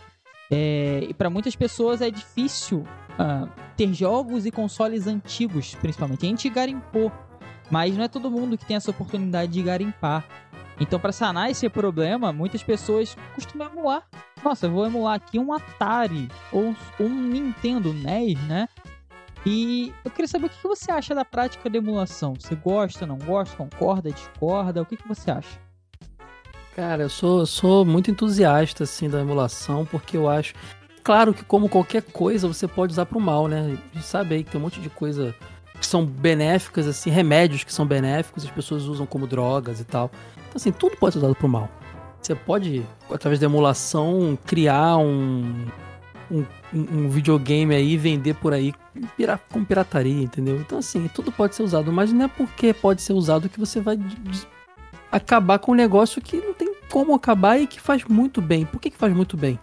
É, e para muitas pessoas é difícil ah, ter jogos e consoles antigos, principalmente. A gente garimpou, mas não é todo mundo que tem essa oportunidade de garimpar. Então, para sanar esse problema, muitas pessoas costumam emular. Nossa, eu vou emular aqui um Atari ou um Nintendo NES, né? E eu queria saber o que você acha da prática de emulação. Você gosta, não gosta, concorda, discorda? O que, você acha? Cara, eu sou, sou muito entusiasta, assim, da emulação, porque eu acho... Claro que como qualquer coisa, você pode usar pro mal, né? A gente sabe aí que tem um monte de coisa que são benéficas, assim, remédios que são benéficos, as pessoas usam como drogas e tal. Então, assim, tudo pode ser usado pro mal. Você pode, através da emulação, criar um, um, um videogame aí, vender por aí com pirataria, entendeu? Então, assim, tudo pode ser usado, mas não é porque pode ser usado que você vai acabar com um negócio que não tem como acabar e que faz muito bem. Por que, que faz muito bem?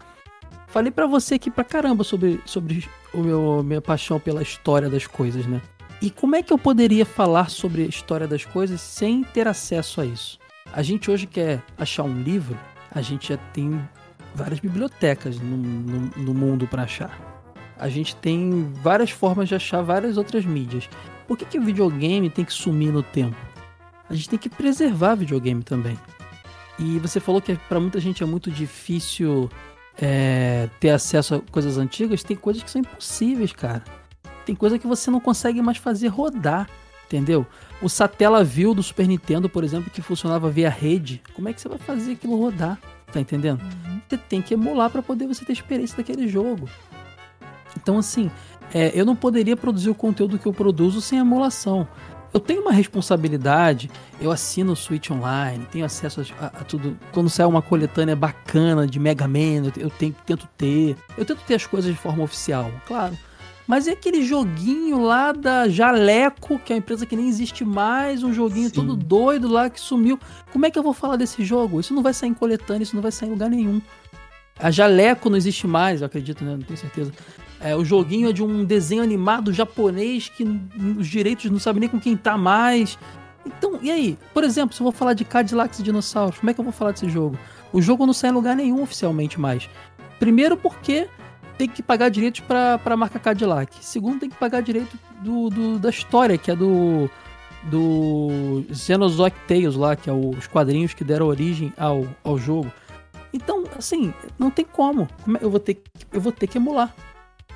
Falei pra você aqui pra caramba sobre, sobre o meu minha paixão pela história das coisas, né? E como é que eu poderia falar sobre a história das coisas sem ter acesso a isso? A gente hoje quer achar um livro, a gente já tem várias bibliotecas no, no, no mundo para achar. A gente tem várias formas de achar várias outras mídias. Por que, que o videogame tem que sumir no tempo? A gente tem que preservar videogame também. E você falou que para muita gente é muito difícil é, ter acesso a coisas antigas. Tem coisas que são impossíveis, cara. Tem coisa que você não consegue mais fazer rodar, entendeu? O Satellaview do Super Nintendo, por exemplo, que funcionava via rede. Como é que você vai fazer aquilo rodar? Tá entendendo? Você tem que emular para poder você ter experiência daquele jogo. Então, assim, é, eu não poderia produzir o conteúdo que eu produzo sem emulação. Eu tenho uma responsabilidade, eu assino o Switch Online, tenho acesso a, a tudo. Quando sai uma coletânea bacana de Mega Man, eu, te- eu tenho, tento ter. Eu tento ter as coisas de forma oficial, claro. Mas é aquele joguinho lá da Jaleco, que é uma empresa que nem existe mais, um joguinho Sim. todo doido lá que sumiu. Como é que eu vou falar desse jogo? Isso não vai sair em coletânea, isso não vai sair em lugar nenhum. A Jaleco não existe mais, eu acredito, né? Não tenho certeza. É, o joguinho é de um desenho animado japonês que os direitos não sabem nem com quem tá mais. Então, e aí? Por exemplo, se eu vou falar de Cadillacs e dinossauros, como é que eu vou falar desse jogo? O jogo não sai em lugar nenhum oficialmente mais. Primeiro porque tem que pagar direitos para a marca Cadillac. Segundo, tem que pagar direito do, do, da história, que é do do Xenozoic Tales lá, que é o, os quadrinhos que deram origem ao, ao jogo. Então, assim, não tem como. É, eu vou ter, eu vou ter que emular.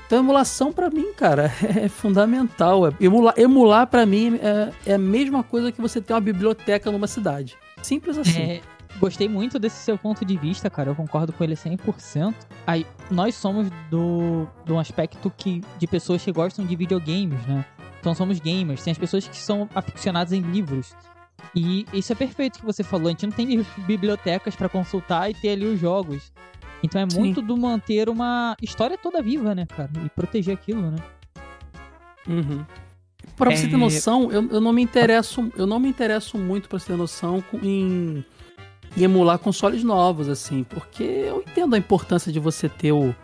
Então, emulação para mim, cara, é fundamental. É, emular, emular para mim é, é, a mesma coisa que você ter uma biblioteca numa cidade. Simples assim. É, gostei muito desse seu ponto de vista, cara. Eu concordo com ele 100%. Aí, nós somos do, do aspecto que, de pessoas que gostam de videogames, né? Então somos gamers. Tem as pessoas que são aficionadas em livros. E isso é perfeito que você falou. A gente não tem bibliotecas para consultar e ter ali os jogos. Então é Sim. muito do manter uma história toda viva, né, cara? E proteger aquilo, né? Uhum. Pra é... você ter noção, eu, eu não me interesso, eu não me interesso muito para você ter noção em, em emular consoles novos, assim, porque eu entendo a importância de você ter o,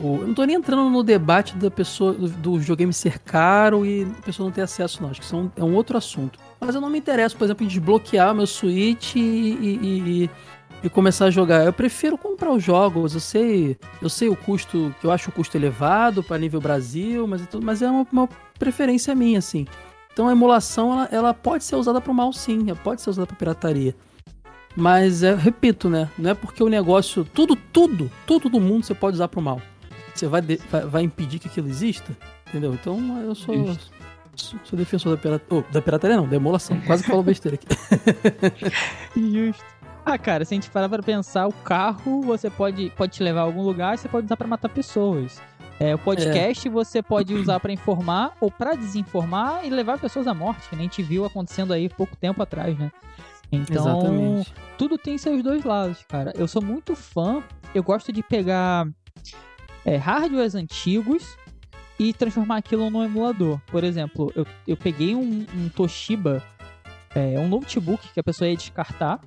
o, eu não tô nem entrando no debate da pessoa do, do videogame ser caro e a pessoa não ter acesso, não. Acho que isso é um, é um outro assunto. Mas eu não me interesso, por exemplo, em desbloquear meu Switch e, e, e, e, começar a jogar. Eu prefiro comprar os jogos. Eu sei, eu sei o custo, que eu acho o custo elevado para nível Brasil, mas, mas é uma, uma, preferência minha, assim. Então a emulação ela, ela pode ser usada para o mal, sim. Ela pode ser usada para pirataria. Mas, é, repito, né? Não é porque o negócio. Tudo, tudo, tudo do mundo você pode usar para o mal você vai, de, vai, vai, impedir que aquilo exista? Entendeu? Então eu sou, sou, sou, defensor da pirataria. Oh, da pirataria não, da emulação. Quase que falo besteira aqui. Justo. Ah, cara, se a gente parar pra pensar, o carro você pode, pode te levar a algum lugar, você pode usar para matar pessoas. É, o podcast é. você pode usar para informar ou para desinformar e levar pessoas à morte, que a gente viu acontecendo aí pouco tempo atrás, né? Então, Exatamente. tudo tem seus dois lados, cara. Eu sou muito fã, eu gosto de pegar é, hardwares antigos e transformar aquilo num emulador. Por exemplo, eu, eu peguei um, um Toshiba, é, um notebook que a pessoa ia descartar.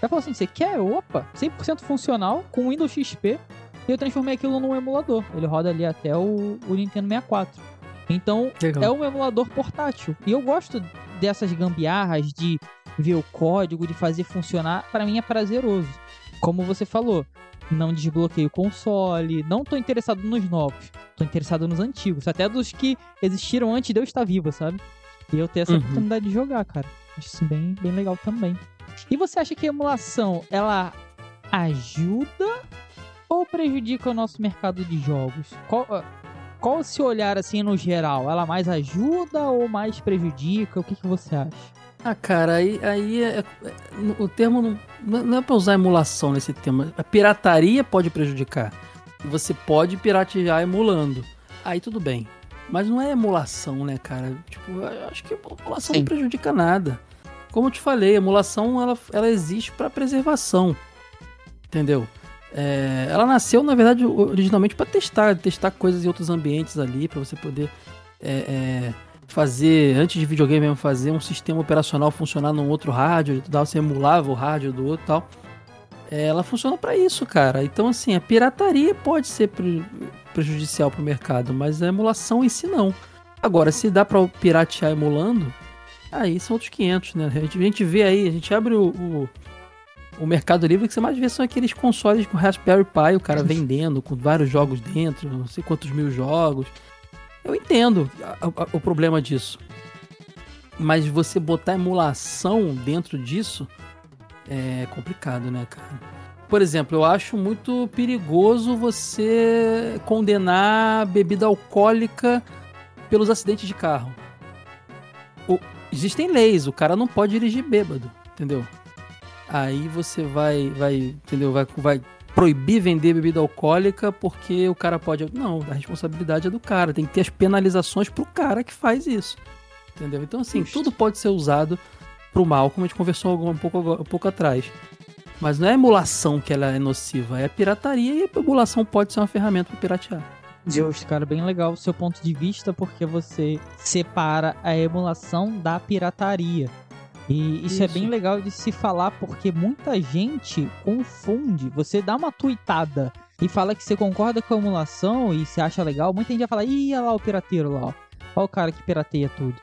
Ela falou assim: você quer? Opa, 100% funcional com Windows XP. E eu transformei aquilo num emulador. Ele roda ali até o, o Nintendo 64. Então, Legal. é um emulador portátil. E eu gosto dessas gambiarras de ver o código, de fazer funcionar. Para mim é prazeroso. Como você falou, não desbloqueio o console, não tô interessado nos novos, tô interessado nos antigos, até dos que existiram antes de eu estar vivo, sabe? E eu ter essa uhum. oportunidade de jogar, cara. Acho isso bem, bem legal também. E você acha que a emulação, ela ajuda ou prejudica o nosso mercado de jogos? Qual, ah, qual se olhar assim no geral? Ela mais ajuda ou mais prejudica? O que, que você acha? Ah, cara, aí, aí é, é, o termo não, não é pra usar emulação nesse tema. A pirataria pode prejudicar. Você pode piratear emulando. Aí tudo bem. Mas não é emulação, né, cara? Tipo, eu acho que emulação Sim. não prejudica nada. Como eu te falei, a emulação ela, ela existe para preservação. Entendeu? É, ela nasceu, na verdade, originalmente para testar, testar coisas em outros ambientes ali, para você poder é, é, fazer, antes de videogame mesmo, fazer um sistema operacional funcionar num outro rádio, tal, você emulava o rádio do outro e tal. É, ela funciona para isso, cara. Então, assim, a pirataria pode ser pre prejudicial pro mercado, mas a emulação em si não. Agora, se dá para piratear emulando, aí são outros 500, né? A gente, a gente vê aí, a gente abre o, o, o Mercado Livre, que você mais vê são aqueles consoles com Raspberry Pi, o cara vendendo com vários jogos dentro, não sei quantos mil jogos. Eu entendo a, a, o problema disso. Mas você botar emulação dentro disso é complicado, né, cara? Por exemplo, eu acho muito perigoso você condenar bebida alcoólica pelos acidentes de carro. O, existem leis, o cara não pode dirigir bêbado, entendeu? Aí você vai, vai, entendeu? Vai, vai proibir vender bebida alcoólica porque o cara pode. Não, a responsabilidade é do cara. Tem que ter as penalizações pro cara que faz isso. Entendeu? Então, assim, tudo pode ser usado pro mal, como a gente conversou um pouco, um pouco atrás. Mas não é a emulação que ela é nociva, é a pirataria e a emulação pode ser uma ferramenta para piratear. Justo, cara, bem legal o seu ponto de vista, porque você separa a emulação da pirataria. E isso, é Isso. bem legal de se falar porque muita gente confunde. Você dá uma tuitada e fala que você concorda com a emulação e se acha legal, muita gente vai falar, ih, olha lá o pirateiro lá, ó. Olha o cara que pirateia tudo.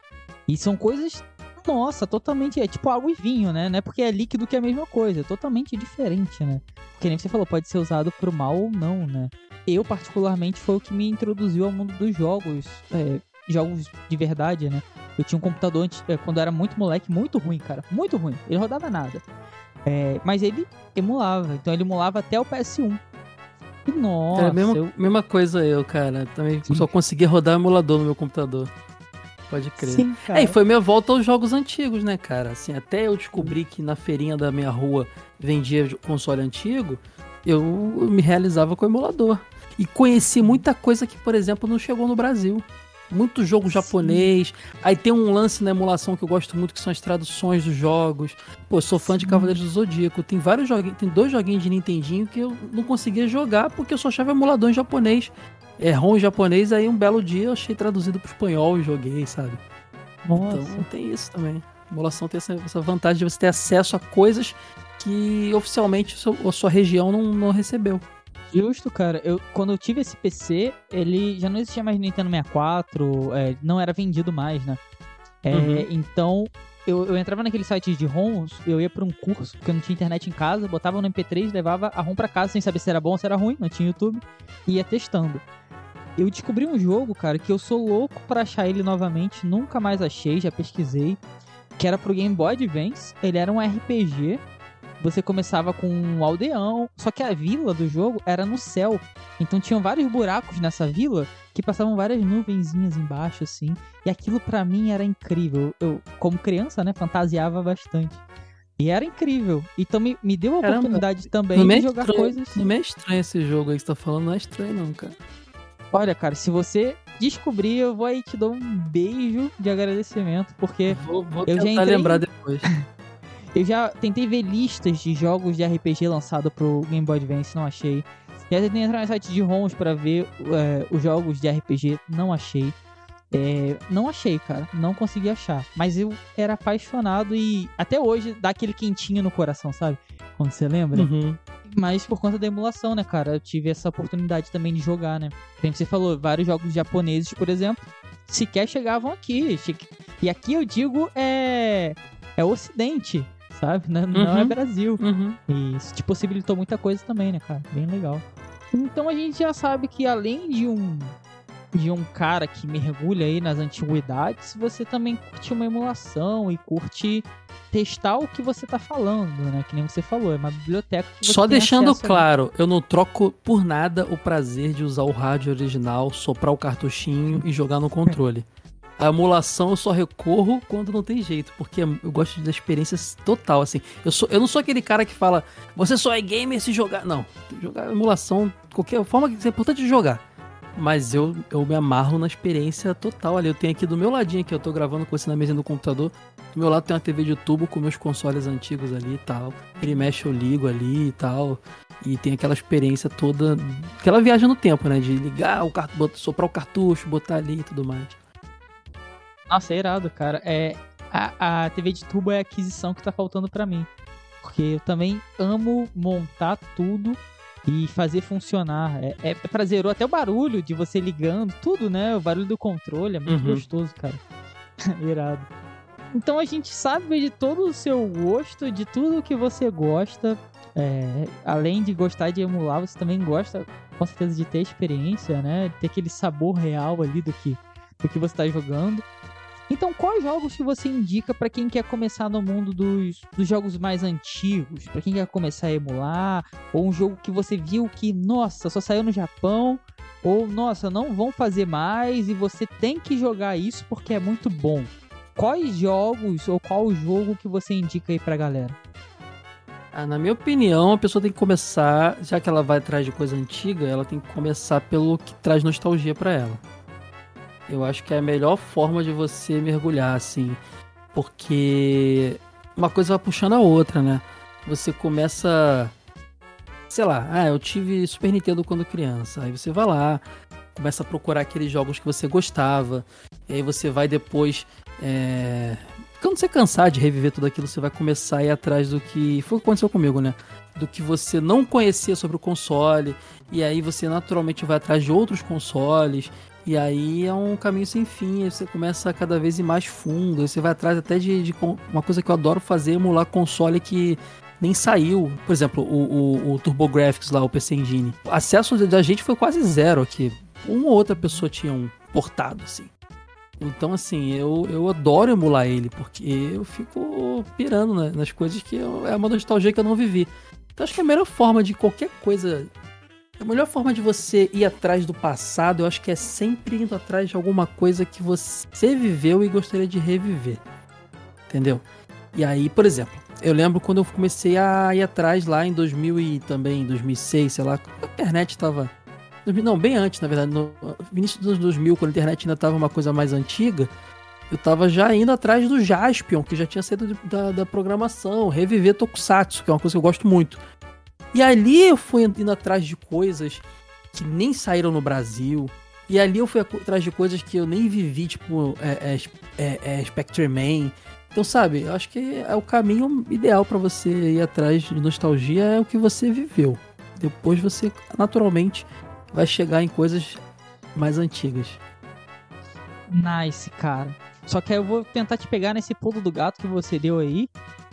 E são coisas, nossa, totalmente. É tipo água e vinho, né? Não é porque é líquido que é a mesma coisa. É totalmente diferente, né? Porque nem você falou, pode ser usado pro mal ou não, né? Eu, particularmente, foi o que me introduziu ao mundo dos jogos. é, jogos de verdade, né? Eu tinha um computador antes, é, quando eu era muito moleque, muito ruim, cara. Muito ruim. Ele rodava nada. É, mas ele emulava. Então ele emulava até o PS1. E nossa, a mesma, eu... mesma coisa eu, cara. Também Sim. só conseguia rodar emulador no meu computador. Pode crer. Sim, cara. É, e foi minha volta aos jogos antigos, né, cara? Assim, até eu descobri que na feirinha da minha rua vendia console antigo, eu me realizava com o emulador. E conheci muita coisa que, por exemplo, não chegou no Brasil. Muito jogo Sim. japonês. Aí tem um lance na emulação que eu gosto muito, que são as traduções dos jogos. Pô, eu sou fã de Sim. Cavaleiros do Zodíaco. Tem vários joguinhos, tem dois joguinhos de Nintendinho que eu não conseguia jogar porque eu só achava emulador em japonês. É ROM em japonês, aí um belo dia eu achei traduzido pro espanhol e joguei, sabe? Nossa. Então tem isso também. A emulação tem essa, essa vantagem de você ter acesso a coisas que oficialmente a sua, a sua região não, não recebeu. Justo, cara. Eu, quando eu tive esse PC, ele já não existia mais Nintendo 64, é, não era vendido mais, né? É, Uhum. Então, eu, eu entrava naquele site de ROMs, eu ia pra um curso, porque eu não tinha internet em casa, botava no MP3, levava a ROM pra casa sem saber se era bom ou se era ruim, não tinha YouTube, e ia testando. Eu descobri um jogo, cara, que eu sou louco pra achar ele novamente, nunca mais achei, já pesquisei, que era pro Game Boy Advance, ele era um RPG, você começava com um aldeão, só que a vila do jogo era no céu. Então tinham vários buracos nessa vila que passavam várias nuvenzinhas embaixo, assim. E aquilo pra mim era incrível. Eu, como criança, né, fantasiava bastante. E era incrível. Então me, me deu a Caramba. oportunidade também de é jogar estranho, coisas. não é estranho esse jogo aí que você tá falando, não é estranho não, cara. Olha, cara, se você descobrir, eu vou aí te dar um beijo de agradecimento, porque Vou, vou eu já tentar entrei- lembrar depois. Eu já tentei ver listas de jogos de RPG lançado pro Game Boy Advance, não achei. Já tentei entrar no site de ROMs pra ver é, os jogos de RPG, não achei. É, não achei, cara. Não consegui achar. Mas eu era apaixonado e até hoje dá aquele quentinho no coração, sabe? Quando você lembra. Uhum. Mas por conta da emulação, né, cara? Eu tive essa oportunidade também de jogar, né? Como você falou, vários jogos japoneses, por exemplo, sequer chegavam aqui. E aqui eu digo é. É Ocidente, sabe? Não, não é Uhum. Brasil. Uhum. E isso te possibilitou muita coisa também, né, cara? Bem legal. Então a gente já sabe que além de um de um cara que mergulha aí nas antiguidades, você também curte uma emulação e curte testar o que você tá falando, né? Que nem você falou, é uma biblioteca que você Só deixando claro, eu não troco por nada o prazer de usar o rádio original, soprar o cartuchinho e jogar no controle. A emulação eu só recorro quando não tem jeito, porque eu gosto da experiência total, assim. Eu, sou, eu não sou aquele cara que fala, você só é gamer se jogar. Não, jogar emulação, qualquer forma que é importante jogar. Mas eu, eu me amarro na experiência total ali. Eu tenho aqui do meu ladinho que eu tô gravando com você na mesa do computador. Do meu lado tem uma TV de tubo com meus consoles antigos ali e tal. Ele mexe, eu ligo ali e tal. E tem aquela experiência toda. Aquela viagem no tempo, né? De ligar o cartucho, soprar o cartucho, botar ali e tudo mais. Nossa, é irado, cara. É, a, a TV de tubo é a aquisição que tá faltando pra mim. Porque eu também amo montar tudo e fazer funcionar. É, é prazeroso. Até o barulho de você ligando, tudo, né? O barulho do controle é muito Uhum. gostoso, cara. irado. Então a gente sabe de todo o seu gosto, de tudo que você gosta. É, além de gostar de emular, você também gosta, com certeza, de ter experiência, né? De ter aquele sabor real ali do que, do que você tá jogando. Então, quais jogos que você indica pra quem quer começar no mundo dos, dos jogos mais antigos? Pra quem quer começar a emular? Ou um jogo que você viu que, nossa, só saiu no Japão? Ou, nossa, não vão fazer mais e você tem que jogar isso porque é muito bom. Quais jogos ou qual jogo que você indica aí pra galera? Ah, na minha opinião, a pessoa tem que começar, já que ela vai atrás de coisa antiga, ela tem que começar pelo que traz nostalgia pra ela. Eu acho que é a melhor forma de você mergulhar, assim, porque uma coisa vai puxando a outra, né? Você começa, sei lá, ah, eu tive Super Nintendo quando criança, aí você vai lá, começa a procurar aqueles jogos que você gostava, e aí você vai depois É... Quando você cansar de reviver tudo aquilo, você vai começar a ir atrás do que. Foi o que aconteceu comigo, né? Do que você não conhecia sobre o console. E aí você naturalmente vai atrás de outros consoles. E aí é um caminho sem fim. Aí você começa cada vez ir mais fundo. Aí você vai atrás até de, de uma coisa que eu adoro fazer, emular console que nem saiu. Por exemplo, o, o, o TurboGrafx lá, o PC Engine. O acesso da gente foi quase zero aqui. Uma ou outra pessoa tinha um portado, assim. Então, assim, eu, eu adoro emular ele, porque eu fico pirando né, nas coisas que eu, é uma nostalgia que eu não vivi. Então, acho que a melhor forma de qualquer coisa. A melhor forma de você ir atrás do passado, eu acho que é sempre indo atrás de alguma coisa que você viveu e gostaria de reviver. Entendeu? E aí, por exemplo, eu lembro quando eu comecei a ir atrás lá em 2000 e também 2006, sei lá, a internet tava não, bem antes, na verdade, no início dos anos 2000, quando a internet ainda tava uma coisa mais antiga, eu tava já indo atrás do Jaspion, que já tinha saído da, da programação, reviver Tokusatsu, que é uma coisa que eu gosto muito. E ali eu fui indo atrás de coisas que nem saíram no Brasil. E ali eu fui atrás de coisas que eu nem vivi, tipo é, é, é, é Spectre Man, então, sabe, eu acho que é o caminho ideal para você ir atrás de nostalgia é o que você viveu. Depois você, naturalmente, vai chegar em coisas mais antigas. Nice, cara. Só que eu vou tentar te pegar nesse pulo do gato que você deu aí.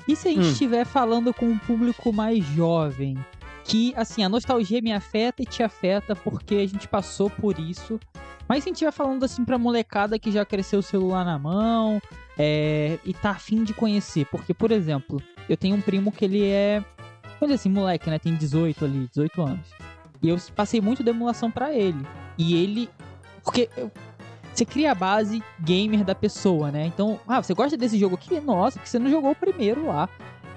E se a gente hum. estiver falando com um público mais jovem? Que, assim, a nostalgia me afeta e te afeta porque a gente passou por isso. Mas se a gente estiver falando, assim, pra molecada que já cresceu o celular na mão, é, e tá afim de conhecer. Porque, por exemplo, eu tenho um primo que ele é. Vamos dizer assim, moleque, né? Tem 18 ali, 18 anos. E eu passei muito de emulação para ele. E ele. Porque você cria a base gamer da pessoa, né? Então, ah, você gosta desse jogo aqui? Nossa, que você não jogou o primeiro lá.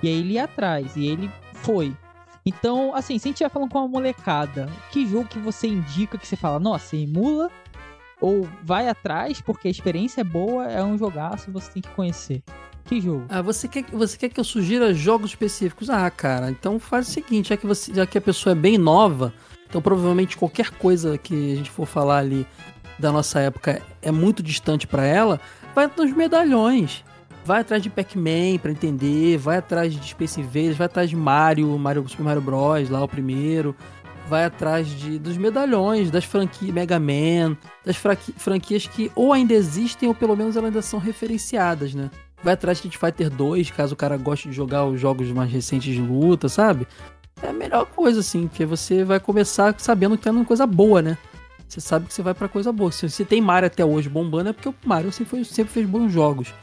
E aí ele ia atrás, e ele foi. Então, assim, se a gente estiver falando com uma molecada, que jogo que você indica que você fala, nossa, emula ou vai atrás porque a experiência é boa, é um jogaço você tem que conhecer. Que jogo? Ah, você quer, você quer que eu sugira jogos específicos? Ah, cara, então faz o seguinte, já que, você, já que a pessoa é bem nova, então provavelmente qualquer coisa que a gente for falar ali da nossa época é muito distante para ela, vai nos medalhões. Vai atrás de Pac-Man pra entender, vai atrás de Space Invaders, vai atrás de Mario, Mario Super Mario Bros, lá o primeiro vai atrás de, dos medalhões, das franquias Mega Man, das franquias que ou ainda existem ou pelo menos elas ainda são referenciadas, né? Vai atrás de Street Fighter 2, caso o cara goste de jogar os jogos mais recentes de luta, sabe? É a melhor coisa, assim, porque você vai começar sabendo que tá uma coisa boa, né? Você sabe que você vai para coisa boa. Se você tem Mario até hoje bombando, é porque o Mario sempre, foi, sempre fez bons jogos.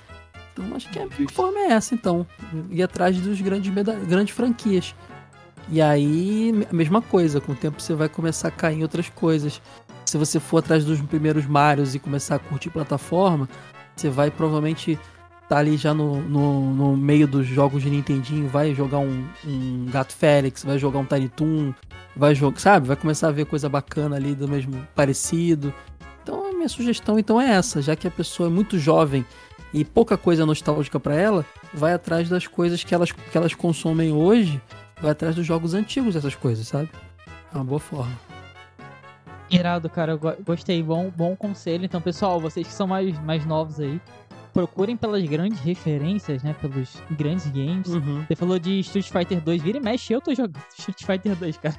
Então acho que a forma é essa, então. Ir atrás dos grandes, grandes franquias. E aí, a mesma coisa, com o tempo você vai começar a cair em outras coisas. Se você for atrás dos primeiros Marios e começar a curtir plataforma, você vai provavelmente tá ali já no, no, no, meio dos jogos de Nintendinho, vai jogar um, um Gato Félix, vai jogar um Tiny Toon, vai jogar, sabe? Vai começar a ver coisa bacana ali do mesmo parecido. Então a minha sugestão então é essa, já que a pessoa é muito jovem e pouca coisa nostálgica para ela, vai atrás das coisas que elas, que elas consomem hoje vai atrás dos jogos antigos dessas coisas, sabe? É uma boa forma. Irado, cara, eu gostei. Bom, bom conselho. Então, pessoal, vocês que são mais, mais novos aí, procurem pelas grandes referências, né? Pelos grandes games. Uhum. Você falou de Street Fighter 2, vira e mexe, eu tô jogando Street Fighter 2, cara.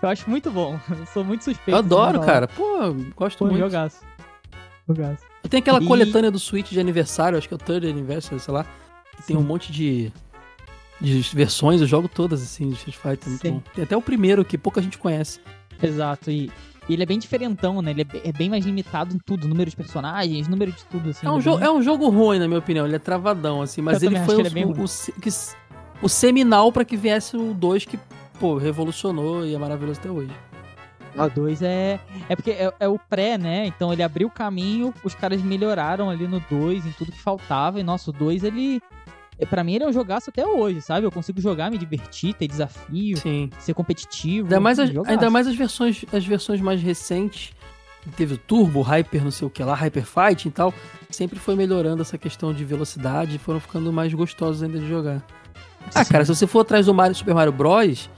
Eu acho muito bom. Eu sou muito suspeito. Eu adoro, cara. Pô, gosto Pô, muito. Jogaço. Jogaço. Eu tenho aquela e... coletânea do Switch de aniversário, acho que é o Third Anniversary, sei lá. Que tem um monte de de versões, eu jogo todas, assim, de Street Fighter. Tem até o primeiro que pouca gente conhece. Exato, e, e ele é bem diferentão, né? Ele é, é, bem mais limitado em tudo, número de personagens, número de tudo, assim. É um, jogo, é um jogo ruim, na minha opinião, ele é travadão, assim, mas eu ele foi o, ele é o, o, o, o seminal para que viesse o 2 que, pô, revolucionou e é maravilhoso até hoje. O 2 é. É porque é, é, o pré, né? Então ele abriu o caminho, os caras melhoraram ali no 2 em tudo que faltava. E nosso 2 ele para mim ele é um jogaço até hoje, sabe? Eu consigo jogar, me divertir, ter desafio, Sim. ser competitivo. Ainda mais, as, ainda mais as versões, as versões mais recentes. Teve o Turbo, Hyper, não sei o que lá, Hyper Fight e tal. Sempre foi melhorando essa questão de velocidade e foram ficando mais gostosos ainda de jogar. Ah, cara, se você for atrás do Mario, Super Mario Bros.,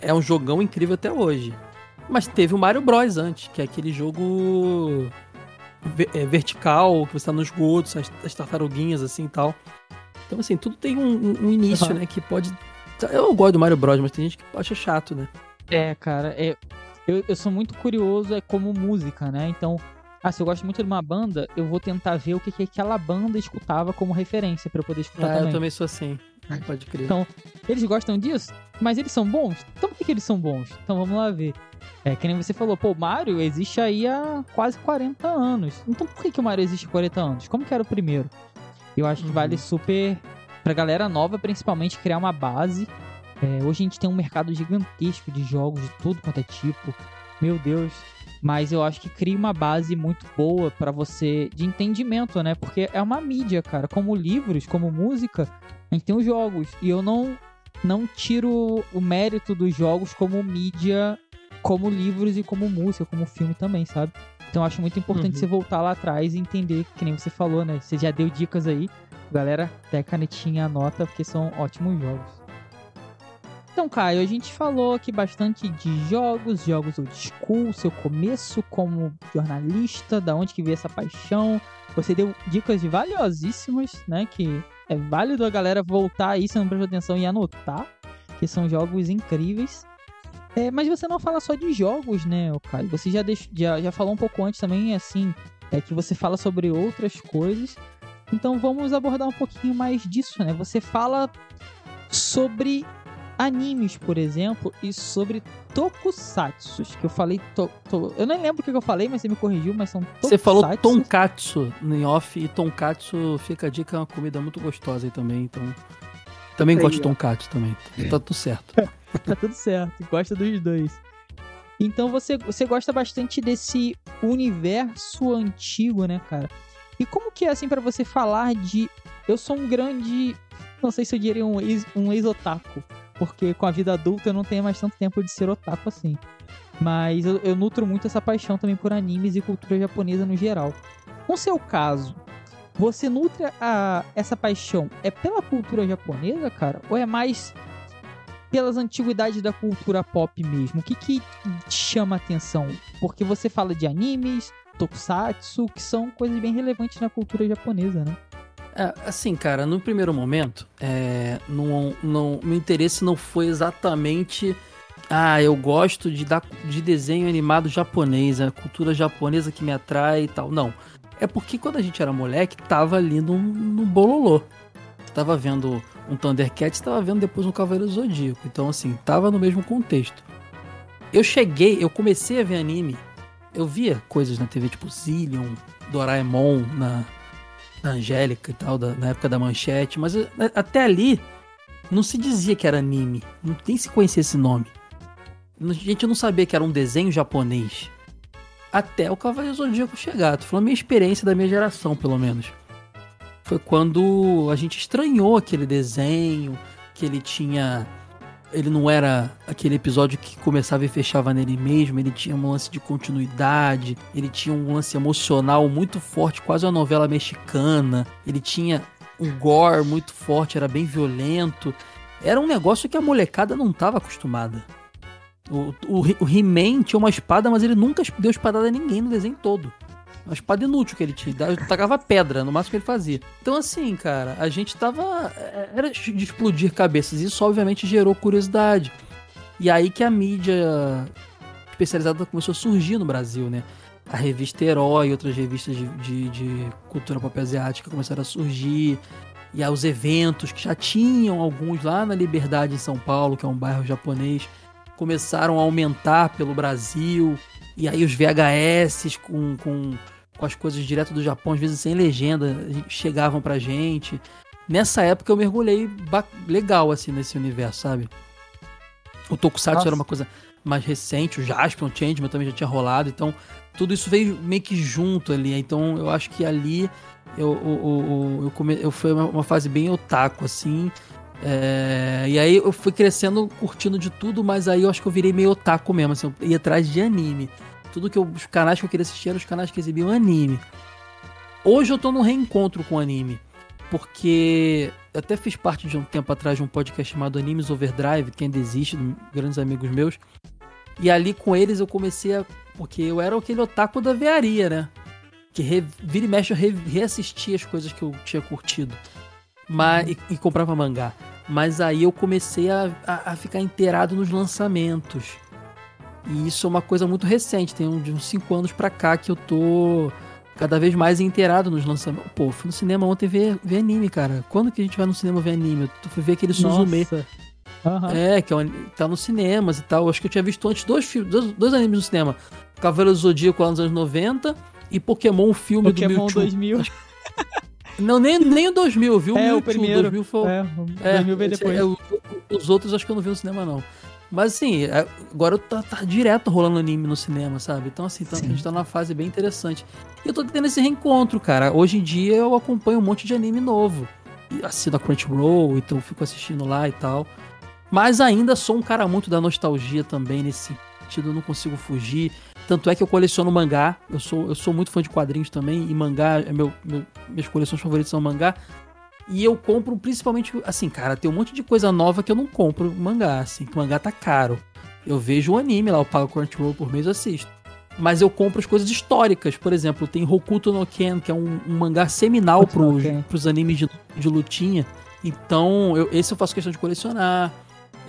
é um jogão incrível até hoje. Mas teve o Mario Bros antes, que é aquele jogo é, vertical, que você tá no esgoto, as, as tartaruguinhas assim e tal. Então, assim, tudo tem um, um início, uhum. né? Que pode. Eu gosto do Mario Bros, mas tem gente que acha chato, né? É, cara, é, eu, eu sou muito curioso é como música, né? Então, ah, se eu gosto muito de uma banda, eu vou tentar ver o que, que aquela banda escutava como referência para eu poder escutar ah, também. eu também sou assim. Pode crer. Então, eles gostam disso, mas eles são bons? Então por que, que eles são bons? Então vamos lá ver. É, que nem você falou, pô, o Mario existe aí há quase 40 anos. Então por que, que o Mario existe há 40 anos? Como que era o primeiro? Eu acho que vale uhum. super pra galera nova, principalmente, criar uma base. É, hoje a gente tem um mercado gigantesco de jogos de tudo quanto é tipo. Meu Deus. Mas eu acho que cria uma base muito boa para você de entendimento, né? Porque é uma mídia, cara. Como livros, como música, a gente tem os jogos. E eu não, não tiro o mérito dos jogos como mídia, como livros e como música, como filme também, sabe? Então eu acho muito importante uhum. você voltar lá atrás e entender, que nem você falou, né? Você já deu dicas aí. Galera, até canetinha anota, porque são ótimos jogos. Então, Caio, a gente falou aqui bastante de jogos, jogos old school, seu começo como jornalista, da onde que veio essa paixão. Você deu dicas valiosíssimas, né? Que é válido a galera voltar aí, se não prestou atenção, e anotar, que são jogos incríveis. É, mas você não fala só de jogos, né, Caio? Você já, deixou, já, já falou um pouco antes também, assim, é que você fala sobre outras coisas. Então vamos abordar um pouquinho mais disso, né? Você fala sobre animes, por exemplo, e sobre tokusatsu, que eu falei to, to, eu nem lembro o que eu falei, mas você me corrigiu, mas são tokusatsu. Você falou tonkatsu no off e tonkatsu fica a dica, é uma comida muito gostosa aí também, então também gosto de tonkatsu também. Tá tudo certo. tá tudo certo, gosta dos dois. Então você, você gosta bastante desse universo antigo, né, cara? E como que é assim para você falar de eu sou um grande, não sei se eu diria um ex, um ex-otaku, porque com a vida adulta eu não tenho mais tanto tempo de ser otaku assim. Mas eu, eu nutro muito essa paixão também por animes e cultura japonesa no geral. No seu caso, você nutre a, essa paixão é pela cultura japonesa, cara? Ou é mais pelas antiguidades da cultura pop mesmo? O que que te chama a atenção? Porque você fala de animes, tokusatsu, que são coisas bem relevantes na cultura japonesa, né? É, assim, cara, no primeiro momento, é, não, não, meu interesse não foi exatamente. Ah, eu gosto de, de desenho animado japonês, a cultura japonesa que me atrai e tal. Não. É porque quando a gente era moleque, tava ali no, no bololô. Tava vendo um Thundercats, tava vendo depois um Cavaleiro Zodíaco. Então, assim, tava no mesmo contexto. Eu cheguei, eu comecei a ver anime. Eu via coisas na TV, tipo Zillion, Doraemon, na, da Angélica e tal, da, na época da manchete, mas eh, até ali não se dizia que era anime, nem se conhecia esse nome. A gente não sabia que era um desenho japonês. Até o Cavaleiro Zodíaco chegar. Falando a minha experiência da minha geração, pelo menos. Foi quando a gente estranhou aquele desenho, que ele tinha ele não era aquele episódio que começava e fechava nele mesmo, ele tinha um lance de continuidade, ele tinha um lance emocional muito forte, quase uma novela mexicana, ele tinha um gore muito forte, era bem violento. Era um negócio que a molecada não estava acostumada. O, o, o He-Man tinha uma espada, mas ele nunca deu espadada a ninguém no desenho todo. Uma espada inútil que ele tinha. Tacava pedra, no máximo que ele fazia. Então, assim, cara, a gente tava. É, era de explodir cabeças. Isso, obviamente, gerou curiosidade. E aí que a mídia especializada começou a surgir no Brasil, né? A revista Herói outras revistas de, de, de cultura pop asiática começaram a surgir. E aí os eventos que já tinham alguns lá na Liberdade em São Paulo, que é um bairro japonês, começaram a aumentar pelo Brasil. E aí os VHS com, com com as coisas direto do Japão, às vezes sem legenda, chegavam pra gente. Nessa época eu mergulhei legal, assim, nesse universo, sabe? O Tokusatsu Nossa. era uma coisa mais recente, o Jaspion, o Changeman também já tinha rolado, então tudo isso veio meio que junto ali. Então eu acho que ali eu, eu, eu, eu, come, eu foi uma, uma, fase bem otaku, assim. É, e aí eu fui crescendo, curtindo de tudo, mas aí eu acho que eu virei meio otaku mesmo, assim, eu ia atrás de anime. Tudo que eu, os canais que eu queria assistir eram os canais que exibiam anime. Hoje eu tô num reencontro com anime. Porque eu até fiz parte de um tempo atrás de um podcast chamado Animes Overdrive, que ainda existe, grandes amigos meus. E ali com eles eu comecei a. Porque eu era aquele otaku da vearia, né? Que re, vira e mexe eu re, reassistia as coisas que eu tinha curtido. Mas, e, e comprava mangá. Mas aí eu comecei a, a, a, ficar inteirado nos lançamentos. E isso é uma coisa muito recente, tem de uns 5 anos pra cá que eu tô cada vez mais inteirado nos lançamentos. Pô, fui no cinema ontem ver, ver anime, cara. Quando que a gente vai no cinema ver anime? Eu fui ver aquele Suzume. Uhum. É, que é um, tá nos cinemas e tal. Acho que eu tinha visto antes dois, dois, dois animes no cinema. Cavaleiro do Zodíaco lá nos anos 90 e Pokémon, o filme Pokémon do Mewtwo. 2000. Não, nem, nem o 2000, viu? É, o, o primeiro. 2000 foi... É, o 2000 veio depois. É, os outros acho que eu não vi no cinema, não. Mas assim, é, agora tá, tá direto rolando anime no cinema, sabe? Então, assim, então, a gente tá numa fase bem interessante. E eu tô tendo esse reencontro, cara. Hoje em dia eu acompanho um monte de anime novo. Assino a Crunchyroll, então fico assistindo lá e tal. Mas ainda sou um cara muito da nostalgia também nesse sentido, eu não consigo fugir. Tanto é que eu coleciono mangá, eu sou, eu sou muito fã de quadrinhos também, e mangá, é meu, meu, minhas coleções favoritas são mangá. E eu compro principalmente, assim, cara, tem um monte de coisa nova que eu não compro mangá, assim, que o mangá tá caro. Eu vejo um anime lá, eu pago Crunchyroll por mês e assisto. Mas eu compro as coisas históricas, por exemplo, tem Hokuto no Ken, que é um, um mangá seminal pros, pros animes de, de lutinha. Então, eu, esse eu faço questão de colecionar.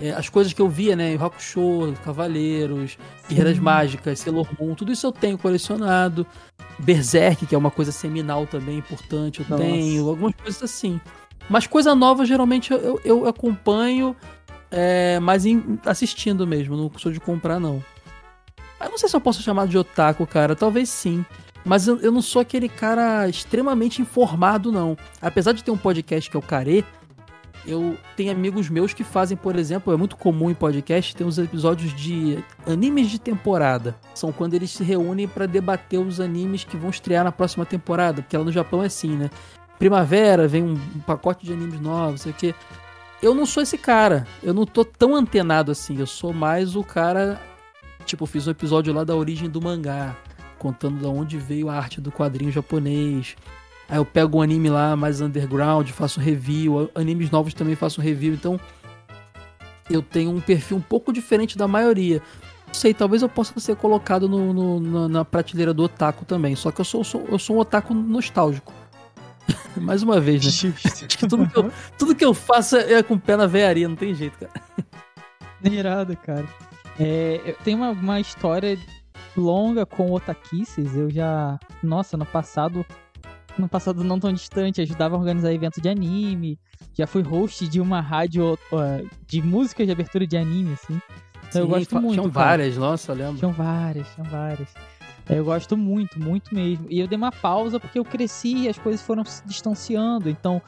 É, as coisas que eu via, né? Rock Show, Cavaleiros, Guerreiras Mágicas, Sailor Moon, tudo isso eu tenho colecionado. Berserk, que é uma coisa seminal também importante, eu Nossa. tenho, algumas coisas assim. Mas coisa nova, geralmente, eu, eu acompanho, é, mas em, assistindo mesmo, não sou de comprar, não. Eu não sei se eu posso chamar de otaku, cara, talvez sim. Mas eu, eu não sou aquele cara extremamente informado, não. Apesar de ter um podcast que é o Care, eu tenho amigos meus que fazem, por exemplo, é muito comum em podcast ter uns episódios de animes de temporada. São quando eles se reúnem para debater os animes que vão estrear na próxima temporada, porque lá no Japão é assim, né? Primavera, vem um, pacote de animes novos, sei o quê. Eu não sou esse cara. Eu não tô tão antenado assim. Eu sou mais o cara. Tipo, fiz um episódio lá da origem do mangá, contando de onde veio a arte do quadrinho japonês. Aí eu pego um anime lá mais underground, faço review, animes novos também faço review, então eu tenho um perfil um pouco diferente da maioria. Não sei, talvez eu possa ser colocado no, no, na prateleira do otaku também, só que eu sou, sou eu sou um otaku nostálgico. Mais uma vez, né? Acho que tudo que, eu, tudo que eu faço é com pé na veiaria, não tem jeito, cara. Irado, cara. É, tem uma, uma história longa com otaquices. Eu já. Nossa, no passado no passado não tão distante, ajudava a organizar eventos de anime, já fui host de uma rádio uh, de música de abertura de anime, assim. Então Sim, eu gosto muito. Tinham várias, nossa, lembro. Tinham várias, tinham várias. Eu gosto muito, muito mesmo. E eu dei uma pausa porque eu cresci e as coisas foram se distanciando. Então,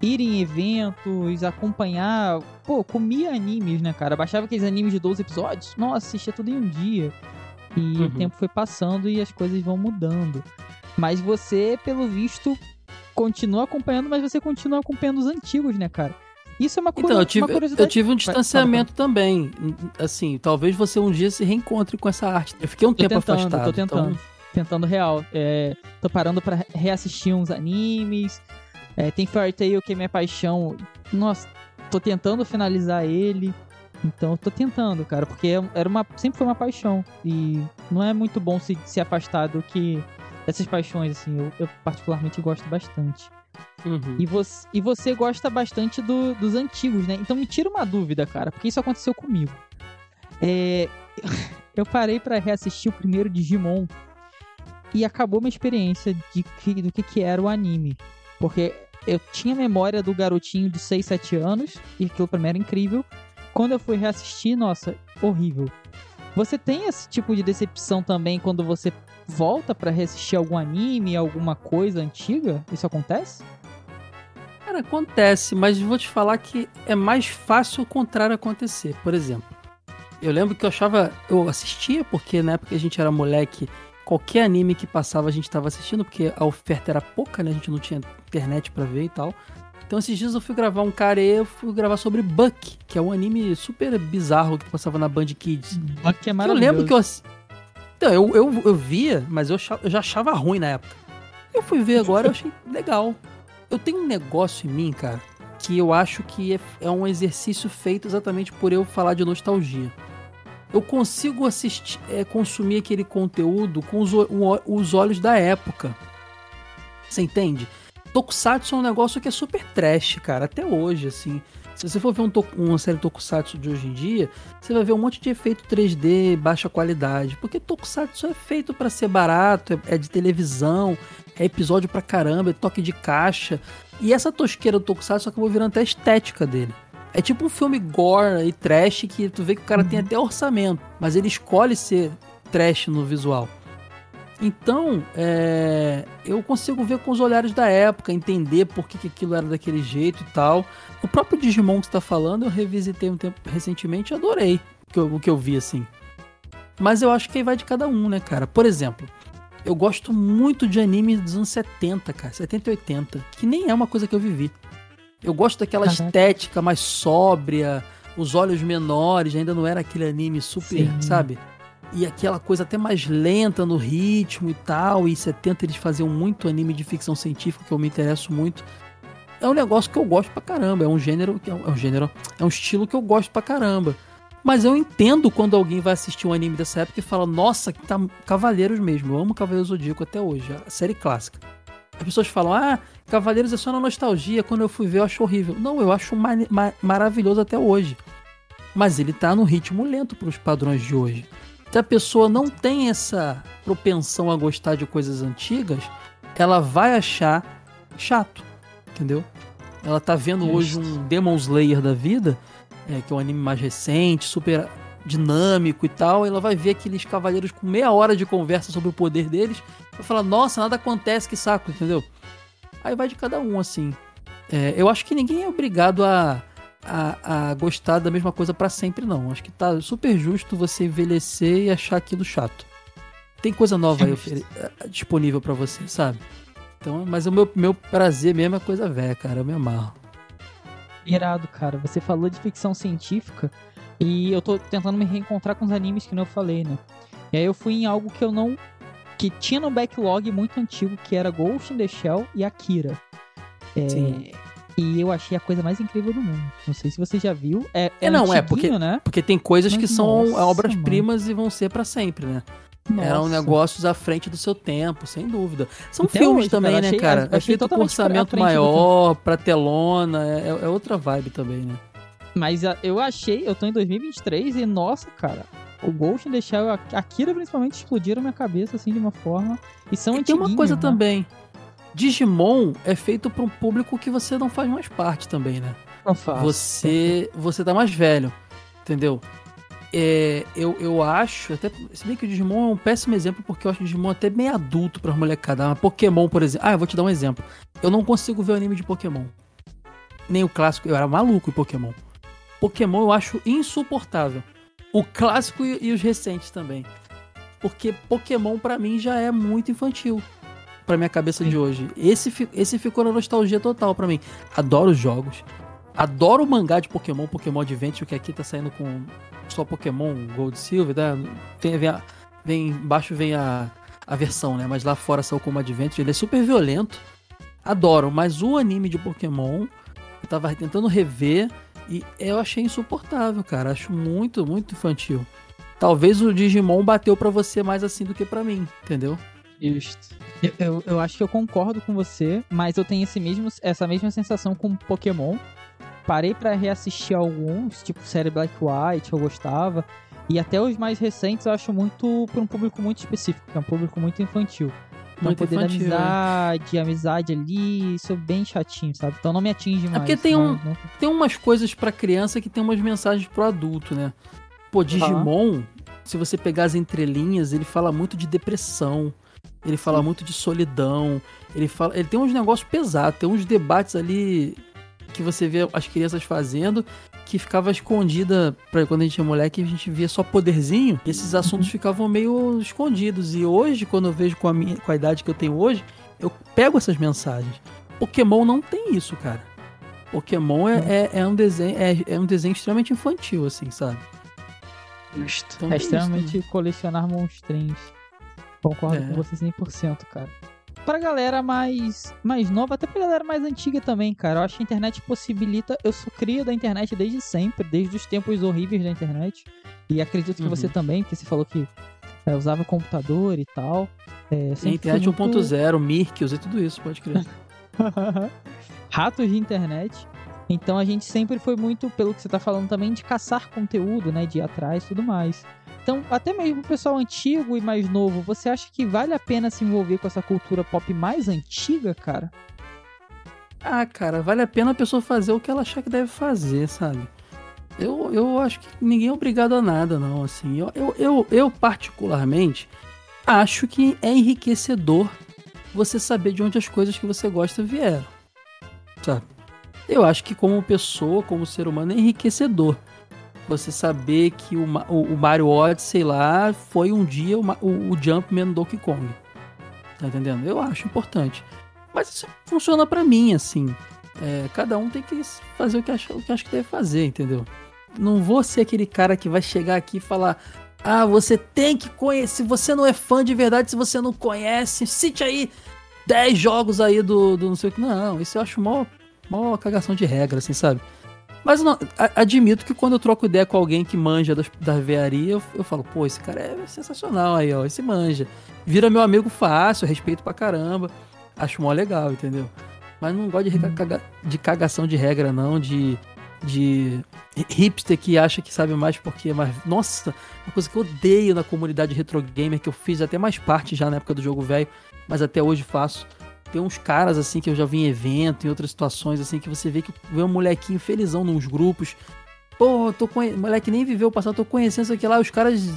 ir em eventos, acompanhar. Pô, comia animes, né, cara? Baixava aqueles animes de 12 episódios. Nossa, assistia tudo em um dia. E uhum. o tempo foi passando e as coisas vão mudando. Mas você, pelo visto, continua acompanhando, mas você continua acompanhando os antigos, né, cara? Isso é uma, então, eu tive, Eu tive um distanciamento Vai, também. Assim, talvez você um dia se reencontre com essa arte. Eu fiquei um tô tempo tentando, afastado. Tô tentando. Então... Tentando real. É, tô parando para reassistir uns animes. É, tem Fairy Tail que é minha paixão. Nossa, tô tentando finalizar ele. Então eu tô tentando, cara, porque é era uma, sempre foi uma paixão. E não é muito bom se, se afastar do que dessas paixões, assim, eu, eu particularmente gosto bastante. Uhum. E, você, e você gosta bastante do, dos antigos, né? Então me tira uma dúvida, cara, porque isso aconteceu comigo. É, eu parei para reassistir o primeiro Digimon e acabou minha experiência de, do que, que era o anime. Porque eu tinha memória do garotinho de 6, 7 anos, e aquilo pra mim era incrível. Quando eu fui reassistir, nossa, horrível. Você tem esse tipo de decepção também quando você volta para reassistir algum anime, alguma coisa antiga? Isso acontece? Cara, acontece, mas vou te falar que é mais fácil o contrário acontecer. Por exemplo, eu lembro que eu achava. Eu assistia, porque na época a gente era moleque, qualquer anime que passava a gente estava assistindo, porque a oferta era pouca, né? A gente não tinha internet para ver e tal. Então esses dias eu fui gravar um cara e eu fui gravar sobre Buck, que é um anime super bizarro que passava na Band Kids. Buck é maravilhoso. Eu lembro que eu, então, eu, eu, eu via, mas eu, eu já achava ruim na época. Eu fui ver agora, eu achei legal. Eu tenho um negócio em mim, cara, que eu acho que é, é um exercício feito exatamente por eu falar de nostalgia. Eu consigo assistir, é, consumir aquele conteúdo com os, os olhos da época. Você entende? Tokusatsu é um negócio que é super trash, cara, até hoje, assim. Se você for ver um uma série Tokusatsu de hoje em dia, você vai ver um monte de efeito 3D, baixa qualidade. Porque Tokusatsu é feito para ser barato, é, é, de televisão, é episódio pra caramba, é toque de caixa. E essa tosqueira do Tokusatsu acabou virando até a estética dele. É tipo um filme gore e trash que tu vê que o cara uhum. tem até orçamento, mas ele escolhe ser trash no visual. Então, é, eu consigo ver com os olhares da época, entender por que, que aquilo era daquele jeito e tal. O próprio Digimon que você tá falando, eu revisitei um tempo recentemente e adorei o que, eu, o que eu vi, assim. Mas eu acho que aí vai de cada um, né, cara? Por exemplo, eu gosto muito de anime dos anos 70, cara, 70 e 80, que nem é uma coisa que eu vivi. Eu gosto daquela Caraca. estética mais sóbria, os olhos menores, ainda não era aquele anime super, Sim. sabe? E aquela coisa até mais lenta no ritmo e tal. E 70 eles faziam muito anime de ficção científica, que eu me interesso muito. É um negócio que eu gosto pra caramba. É um gênero. É um, gênero. É um estilo que eu gosto pra caramba. Mas eu entendo quando alguém vai assistir um anime dessa época e fala, nossa, que tá Cavaleiros mesmo. Eu amo Cavaleiros Zodíaco até hoje, a série clássica. As pessoas falam, ah, Cavaleiros é só na nostalgia, quando eu fui ver eu acho horrível. Não, eu acho ma ma maravilhoso até hoje. Mas ele tá no ritmo lento para os padrões de hoje. Se a pessoa não tem essa propensão a gostar de coisas antigas, ela vai achar chato, entendeu? Ela tá vendo hoje um Demon Slayer da vida, é, que é um anime mais recente, super dinâmico e tal, e ela vai ver aqueles cavaleiros com meia hora de conversa sobre o poder deles, vai falar, nossa, nada acontece, que saco, entendeu? Aí vai de cada um, assim. É, eu acho que ninguém é obrigado a a, a gostar da mesma coisa para sempre, não. Acho que tá super justo você envelhecer e achar aquilo chato. Tem coisa nova aí eh, disponível para você, sabe? Então, mas o meu, meu prazer mesmo é coisa velha, cara. Eu me amarro. Irado, cara. Você falou de ficção científica e eu tô tentando me reencontrar com os animes que não eu falei, né? E aí eu fui em algo que eu não. que tinha no backlog muito antigo, que era Ghost in the Shell e Akira. É, Sim. E eu achei a coisa mais incrível do mundo. Não sei se você já viu. É, é, é não, é porque, né? porque tem coisas Mas, que são obras-primas e vão ser para sempre, né? Nossa. Eram negócios à frente do seu tempo, sem dúvida. São Até filmes hoje, também, cara, né, achei, cara? É feito com orçamento maior, pra telona, é, é, outra vibe também, né? Mas eu achei, eu tô em 2023 e, nossa, cara, o Ghost in the Shell a Akira principalmente explodiram minha cabeça, assim, de uma forma. E são e tem uma coisa né? também. Digimon é feito para um público que você não faz mais parte também, né? Não faz. Você, você tá mais velho, entendeu? É, eu, eu acho, até se bem que o Digimon é um péssimo exemplo, porque eu acho o Digimon até bem adulto pra molecada. Mas Pokémon, por exemplo. Ah, eu vou te dar um exemplo. Eu não consigo ver o anime de Pokémon. Nem o clássico, eu era maluco em Pokémon. Pokémon eu acho insuportável. O clássico e, e os recentes também. Porque Pokémon para mim já é muito infantil pra minha cabeça de hoje. Esse, esse ficou na nostalgia total para mim. Adoro os jogos. Adoro o mangá de Pokémon, Pokémon Adventure, que aqui tá saindo com só Pokémon Gold Silver, né? Tem, vem, a, vem embaixo vem a, a versão, né? Mas lá fora saiu como Adventure. Ele é super violento. Adoro, mas o anime de Pokémon, eu tava tentando rever e eu achei insuportável, cara. Acho muito, muito infantil. Talvez o Digimon bateu para você mais assim do que para mim, entendeu? Justo. Eu, eu, acho que eu concordo com você, mas eu tenho esse mesmo, essa mesma sensação com Pokémon. Parei para reassistir alguns, tipo série Black White, eu gostava. E até os mais recentes eu acho muito para um público muito específico, que é um público muito infantil. Então, muito poder infantil, da amizade, é. amizade ali, isso é bem chatinho, sabe? Então não me atinge mais. É porque tem, um, não... tem umas coisas para criança que tem umas mensagens pro adulto, né? Pô, Digimon, se você pegar as entrelinhas, ele fala muito de depressão ele fala muito de solidão, ele fala, ele tem uns negócios pesados, tem uns debates ali que você vê as crianças fazendo que ficava escondida para quando a gente é moleque a gente via só poderzinho esses assuntos uhum. ficavam meio escondidos. E hoje quando eu vejo com a minha com a idade que eu tenho hoje eu pego essas mensagens. Pokémon não tem isso cara. Pokémon é, é, é, um desenho é, é um desenho extremamente infantil assim sabe. Então, é extremamente colecionar monstrinhos Concordo é. com você 100%, cara. Pra galera mais, mais nova, até pra galera mais antiga também, cara. Eu acho que a internet possibilita. Eu sou cria da internet desde sempre, desde os tempos horríveis da internet. E acredito que uhum. você também, que você falou que é, usava computador e tal. É, sempre Internet muito- 1.0, Mirk, usei tudo isso, pode crer. ratos de internet. Então a gente sempre foi muito, pelo que você tá falando também, de caçar conteúdo, né? De ir atrás e tudo mais. Então, até mesmo o pessoal antigo e mais novo, você acha que vale a pena se envolver com essa cultura pop mais antiga, cara? Ah, cara, vale a pena a pessoa fazer o que ela achar que deve fazer, sabe? Eu, eu acho que ninguém é obrigado a nada, não, assim. Eu, eu, eu, eu, particularmente, acho que é enriquecedor você saber de onde as coisas que você gosta vieram, sabe? Eu acho que como pessoa, como ser humano, é enriquecedor. Você saber que o, o, o Mario Odyssey lá foi um dia o, o, o do Donkey Kong. Tá entendendo? Eu acho importante. Mas isso funciona pra mim, assim. É, cada um tem que fazer o que acha, o que acha que deve fazer, entendeu? Não vou ser aquele cara que vai chegar aqui e falar: Ah, você tem que conhecer. Se você não é fã de verdade, se você não conhece, cite aí 10 jogos aí do, do não sei o que. Não, isso eu acho mó, mó cagação de regra, assim, sabe? Mas não, admito que quando eu troco ideia com alguém que manja das, da vearia, eu, eu falo, pô, esse cara é sensacional aí, ó, esse manja. Vira meu amigo fácil, respeito pra caramba. Acho mó legal, entendeu? Mas não gosto de, caga- de cagação de regra, não, de, de hipster que acha que sabe mais porque é mais. Nossa, uma coisa que eu odeio na comunidade retro gamer, que eu fiz até mais parte já na época do jogo velho, mas até hoje faço. Tem uns caras assim que eu já vi em evento, em outras situações, assim, que você vê que vê um molequinho felizão nos grupos. Pô, tô conhe... moleque nem viveu o passado, tô conhecendo isso aqui lá, os caras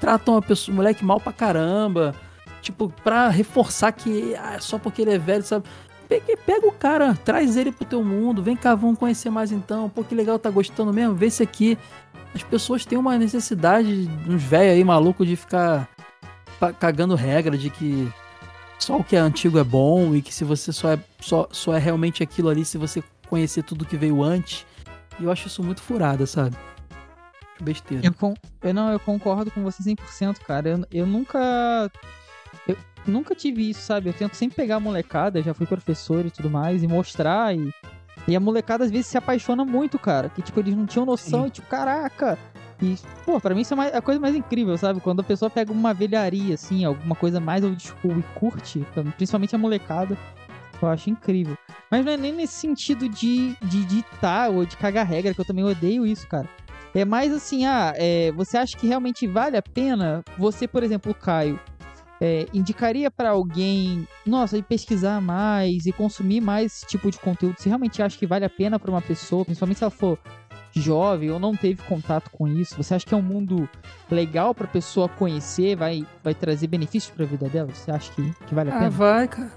tratam a pessoa, o moleque mal pra caramba. Tipo, pra reforçar que ah, só porque ele é velho, sabe? Pega, pega o cara, traz ele pro teu mundo, vem cá, vamos conhecer mais então. Pô, que legal, tá gostando mesmo? Vê esse aqui. As pessoas têm uma necessidade, uns velhos aí malucos, de ficar cagando regra de que só o que é antigo é bom e que se você só é, só, só é realmente aquilo ali se você conhecer tudo que veio antes. E eu acho isso muito furada, sabe? Besteira. Eu, con- eu não, eu concordo com você 100%, cara. Eu, eu nunca. Eu nunca tive isso, sabe? Eu tento sempre pegar a molecada, já fui professor e tudo mais, e mostrar. E, e a molecada às vezes se apaixona muito, cara. Que tipo, eles não tinham noção Sim. e tipo, caraca. E, pô, pra mim isso é a coisa mais incrível, sabe? Quando a pessoa pega uma velharia, assim, alguma coisa mais old school e curte, principalmente a molecada, eu acho incrível. Mas não é nem nesse sentido de, de ditar ou de cagar regra, que eu também odeio isso, cara. É mais assim, ah, é, você acha que realmente vale a pena? Você, por exemplo, Caio, é, indicaria pra alguém, nossa, ir pesquisar mais e consumir mais esse tipo de conteúdo? Você realmente acha que vale a pena pra uma pessoa, principalmente se ela for jovem ou não teve contato com isso? Você acha que é um mundo legal pra pessoa conhecer, vai, vai trazer benefícios pra vida dela? Você acha que, que vale a Ah, pena? vai, cara.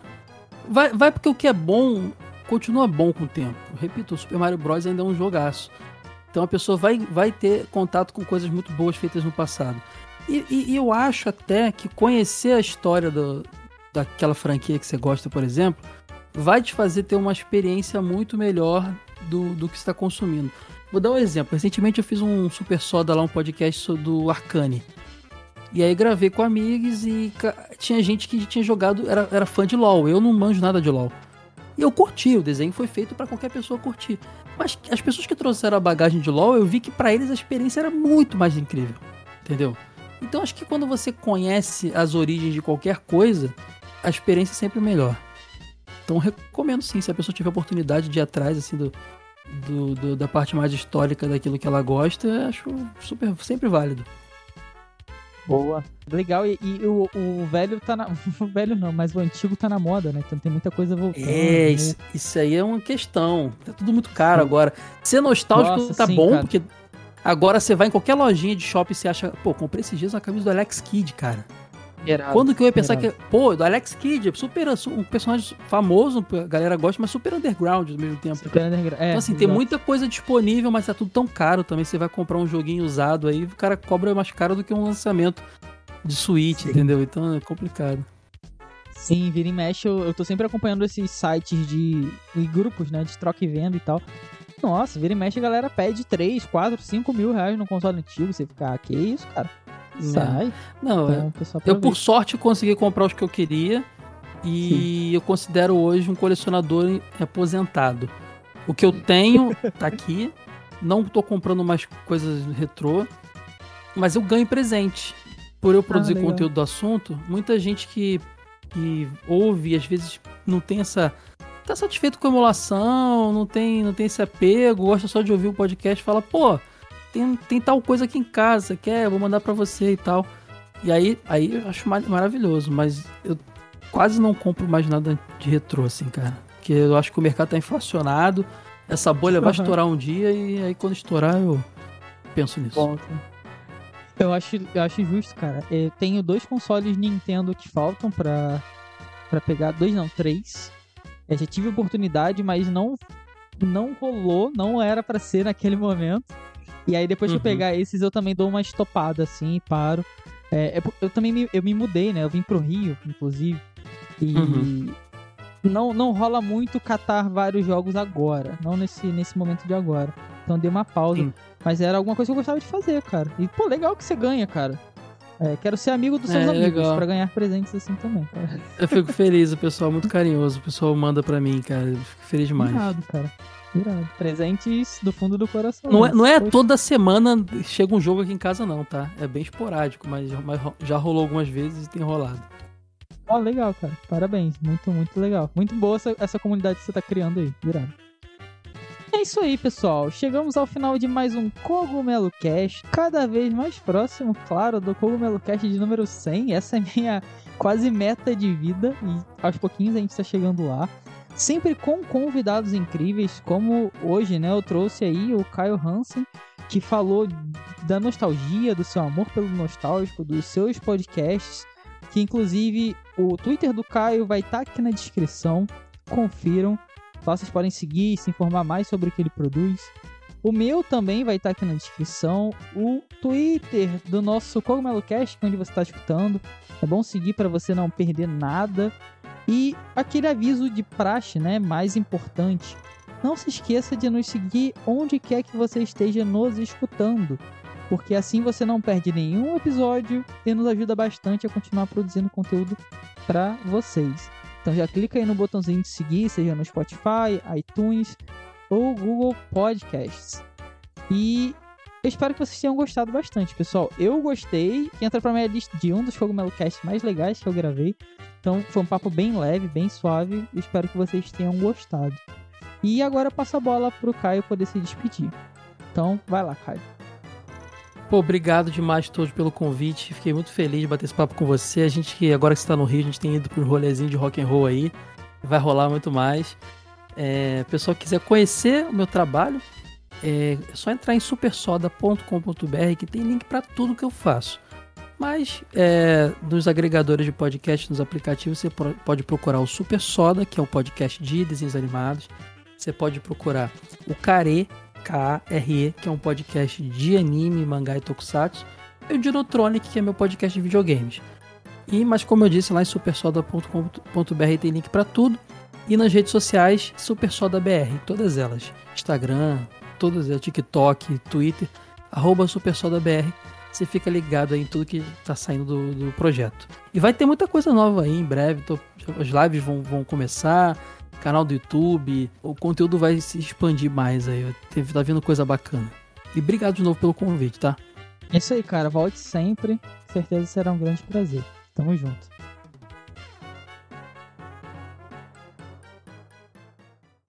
Vai, vai porque o que é bom continua bom com o tempo. Repito, o Super Mario Bros. ainda é um jogaço. Então a pessoa vai, vai ter contato com coisas muito boas feitas no passado. E, e- e eu acho até que conhecer a história do, daquela franquia que você gosta, por exemplo, vai te fazer ter uma experiência muito melhor do, do que você está consumindo. Vou dar um exemplo. Recentemente eu fiz um super soda lá, um podcast do Arcane. E aí gravei com amigos e tinha gente que tinha jogado, era, era fã de LoL. Eu não manjo nada de LoL. E eu curti, o desenho foi feito pra qualquer pessoa curtir. Mas as pessoas que trouxeram a bagagem de LoL, eu vi que pra eles a experiência era muito mais incrível. Entendeu? Então acho que quando você conhece as origens de qualquer coisa, a experiência é sempre melhor. Então recomendo sim, se a pessoa tiver oportunidade de ir atrás assim do, do- do- da parte mais histórica daquilo que ela gosta, acho super sempre válido. Boa. Legal, e, e o, o velho tá na. O velho não, mas o antigo tá na moda, né? Então tem muita coisa voltando. É, né? isso, isso aí é uma questão. Tá tudo muito caro agora. Ser nostálgico Nossa, tá sim, bom, cara. porque agora você vai em qualquer lojinha de shopping e você acha, pô, comprei esses dias uma camisa do Alex Kidd, cara. Irado, Quando que eu ia pensar irado. que, pô, do Alex Kidd, super um personagem famoso, a galera gosta, mas super underground ao mesmo tempo. Super underground. É, Então, assim, tem muita coisa disponível, mas tá tudo tão caro também. Você vai comprar um joguinho usado aí, o cara cobra mais caro do que um lançamento de Switch, Sim. entendeu? Então é complicado. Sim, vira e mexe, eu, eu tô sempre acompanhando esses sites de. e grupos, né? De troca e venda e tal. Nossa, vira e mexe, a galera pede 3, 4, 5 mil reais no console antigo. Você fica, ah, que isso, cara? Sai. Não, é, Então, pessoal Eu, por sorte, consegui comprar os que eu queria e eu considero hoje um colecionador aposentado. O que eu tenho tá aqui, não tô comprando mais coisas retrô, mas eu ganho presente. por eu produzir legal. conteúdo do assunto, muita gente que, que ouve, às vezes não tem essa. tá satisfeito com a emulação, não tem, não tem esse apego, gosta só de ouvir o podcast, fala, pô, tem, tem tal coisa aqui em casa, quer? Vou mandar pra você e tal. E aí, aí eu acho ma- maravilhoso, mas eu quase não compro mais nada de retrô, assim, cara. Porque eu acho que o mercado tá inflacionado, essa bolha vai estourar um dia e aí quando estourar eu penso nisso. Volta. Eu acho, eu acho justo, cara. Eu tenho dois consoles Nintendo que faltam pra, pra pegar. Dois não, três. Eu já tive oportunidade, mas não, não rolou, não era pra ser naquele momento. E aí depois que eu Uhum. pegar esses, eu também dou uma estopada assim paro. É, eu também me, eu me mudei, né? Eu vim pro Rio, inclusive. E Uhum. não, não rola muito catar vários jogos agora. Não nesse, nesse momento de agora. Então dei uma pausa. Sim. Mas era alguma coisa que eu gostava de fazer, cara. E, pô, legal que você ganha, cara. É, quero ser amigo dos seus É, amigos pra ganhar presentes assim também, cara. Eu fico feliz, o pessoal é muito carinhoso, o pessoal manda pra mim, cara. Eu fico feliz demais. Irado, cara. Irado. Presentes do fundo do coração. Não é, não é toda semana chega um jogo aqui em casa, não, tá? É bem esporádico, mas, mas já rolou algumas vezes e tem rolado. Ó, legal, cara. Parabéns. Muito, muito legal. Muito boa essa, essa comunidade que você tá criando aí. Irado. É isso aí, pessoal. Chegamos ao final de mais um Cogumelo Cast. Cada vez mais próximo, claro, do Cogumelo Cast de número 100. Essa é minha quase meta de vida. E aos pouquinhos a gente tá chegando lá. Sempre com convidados incríveis, como hoje, né? Eu trouxe aí o Caio Hansen, que falou da nostalgia, do seu amor pelo nostálgico, dos seus podcasts. Que inclusive o Twitter do Caio vai estar aqui na descrição. Confiram. Vocês podem seguir e se informar mais sobre o que ele produz. O meu também vai estar aqui na descrição. O Twitter do nosso Cogumelo Cast, onde você está escutando. É bom seguir para você não perder nada. E aquele aviso de praxe, né? Mais importante. Não se esqueça de nos seguir onde quer que você esteja nos escutando. Porque assim você não perde nenhum episódio e nos ajuda bastante a continuar produzindo conteúdo para vocês. Então já clica aí no botãozinho de seguir, seja no Spotify, iTunes ou Google Podcasts. E eu espero que vocês tenham gostado bastante, pessoal. Eu gostei, entra pra minha lista de um dos Cogumelo Cast mais legais que eu gravei. Então foi um papo bem leve, bem suave. Espero que vocês tenham gostado. E agora eu passo a bola pro Caio poder se despedir. Então, vai lá, Caio. Pô, obrigado demais todos pelo convite. Fiquei muito feliz de bater esse papo com você. A gente que agora que está no Rio, a gente tem ido para um rolezinho de rock and roll aí. Vai rolar muito mais. É, pessoal que quiser conhecer o meu trabalho, é só entrar em supersoda.com.br que tem link para tudo que eu faço. Mas é, nos agregadores de podcast, nos aplicativos, você pode procurar o Super Soda, que é o podcast de desenhos animados. Você pode procurar o K-A-R-E, que é um podcast de anime, mangá e tokusatsu. E o Dinotronic, que é meu podcast de videogames. E, mas como eu disse, lá em supersoda.com.br tem link para tudo. E nas redes sociais, SuperSodaBR, todas elas. Instagram, todas elas, TikTok, Twitter, arroba SuperSodaBR. Você fica ligado aí em tudo que tá saindo do, do projeto. E vai ter muita coisa nova aí em breve. tô- as lives vão, vão começar, canal do YouTube, o conteúdo vai se expandir mais aí. Tá vindo coisa bacana. E obrigado de novo pelo convite, tá? É isso aí, cara. Volte sempre. Certeza será um grande prazer. Tamo junto.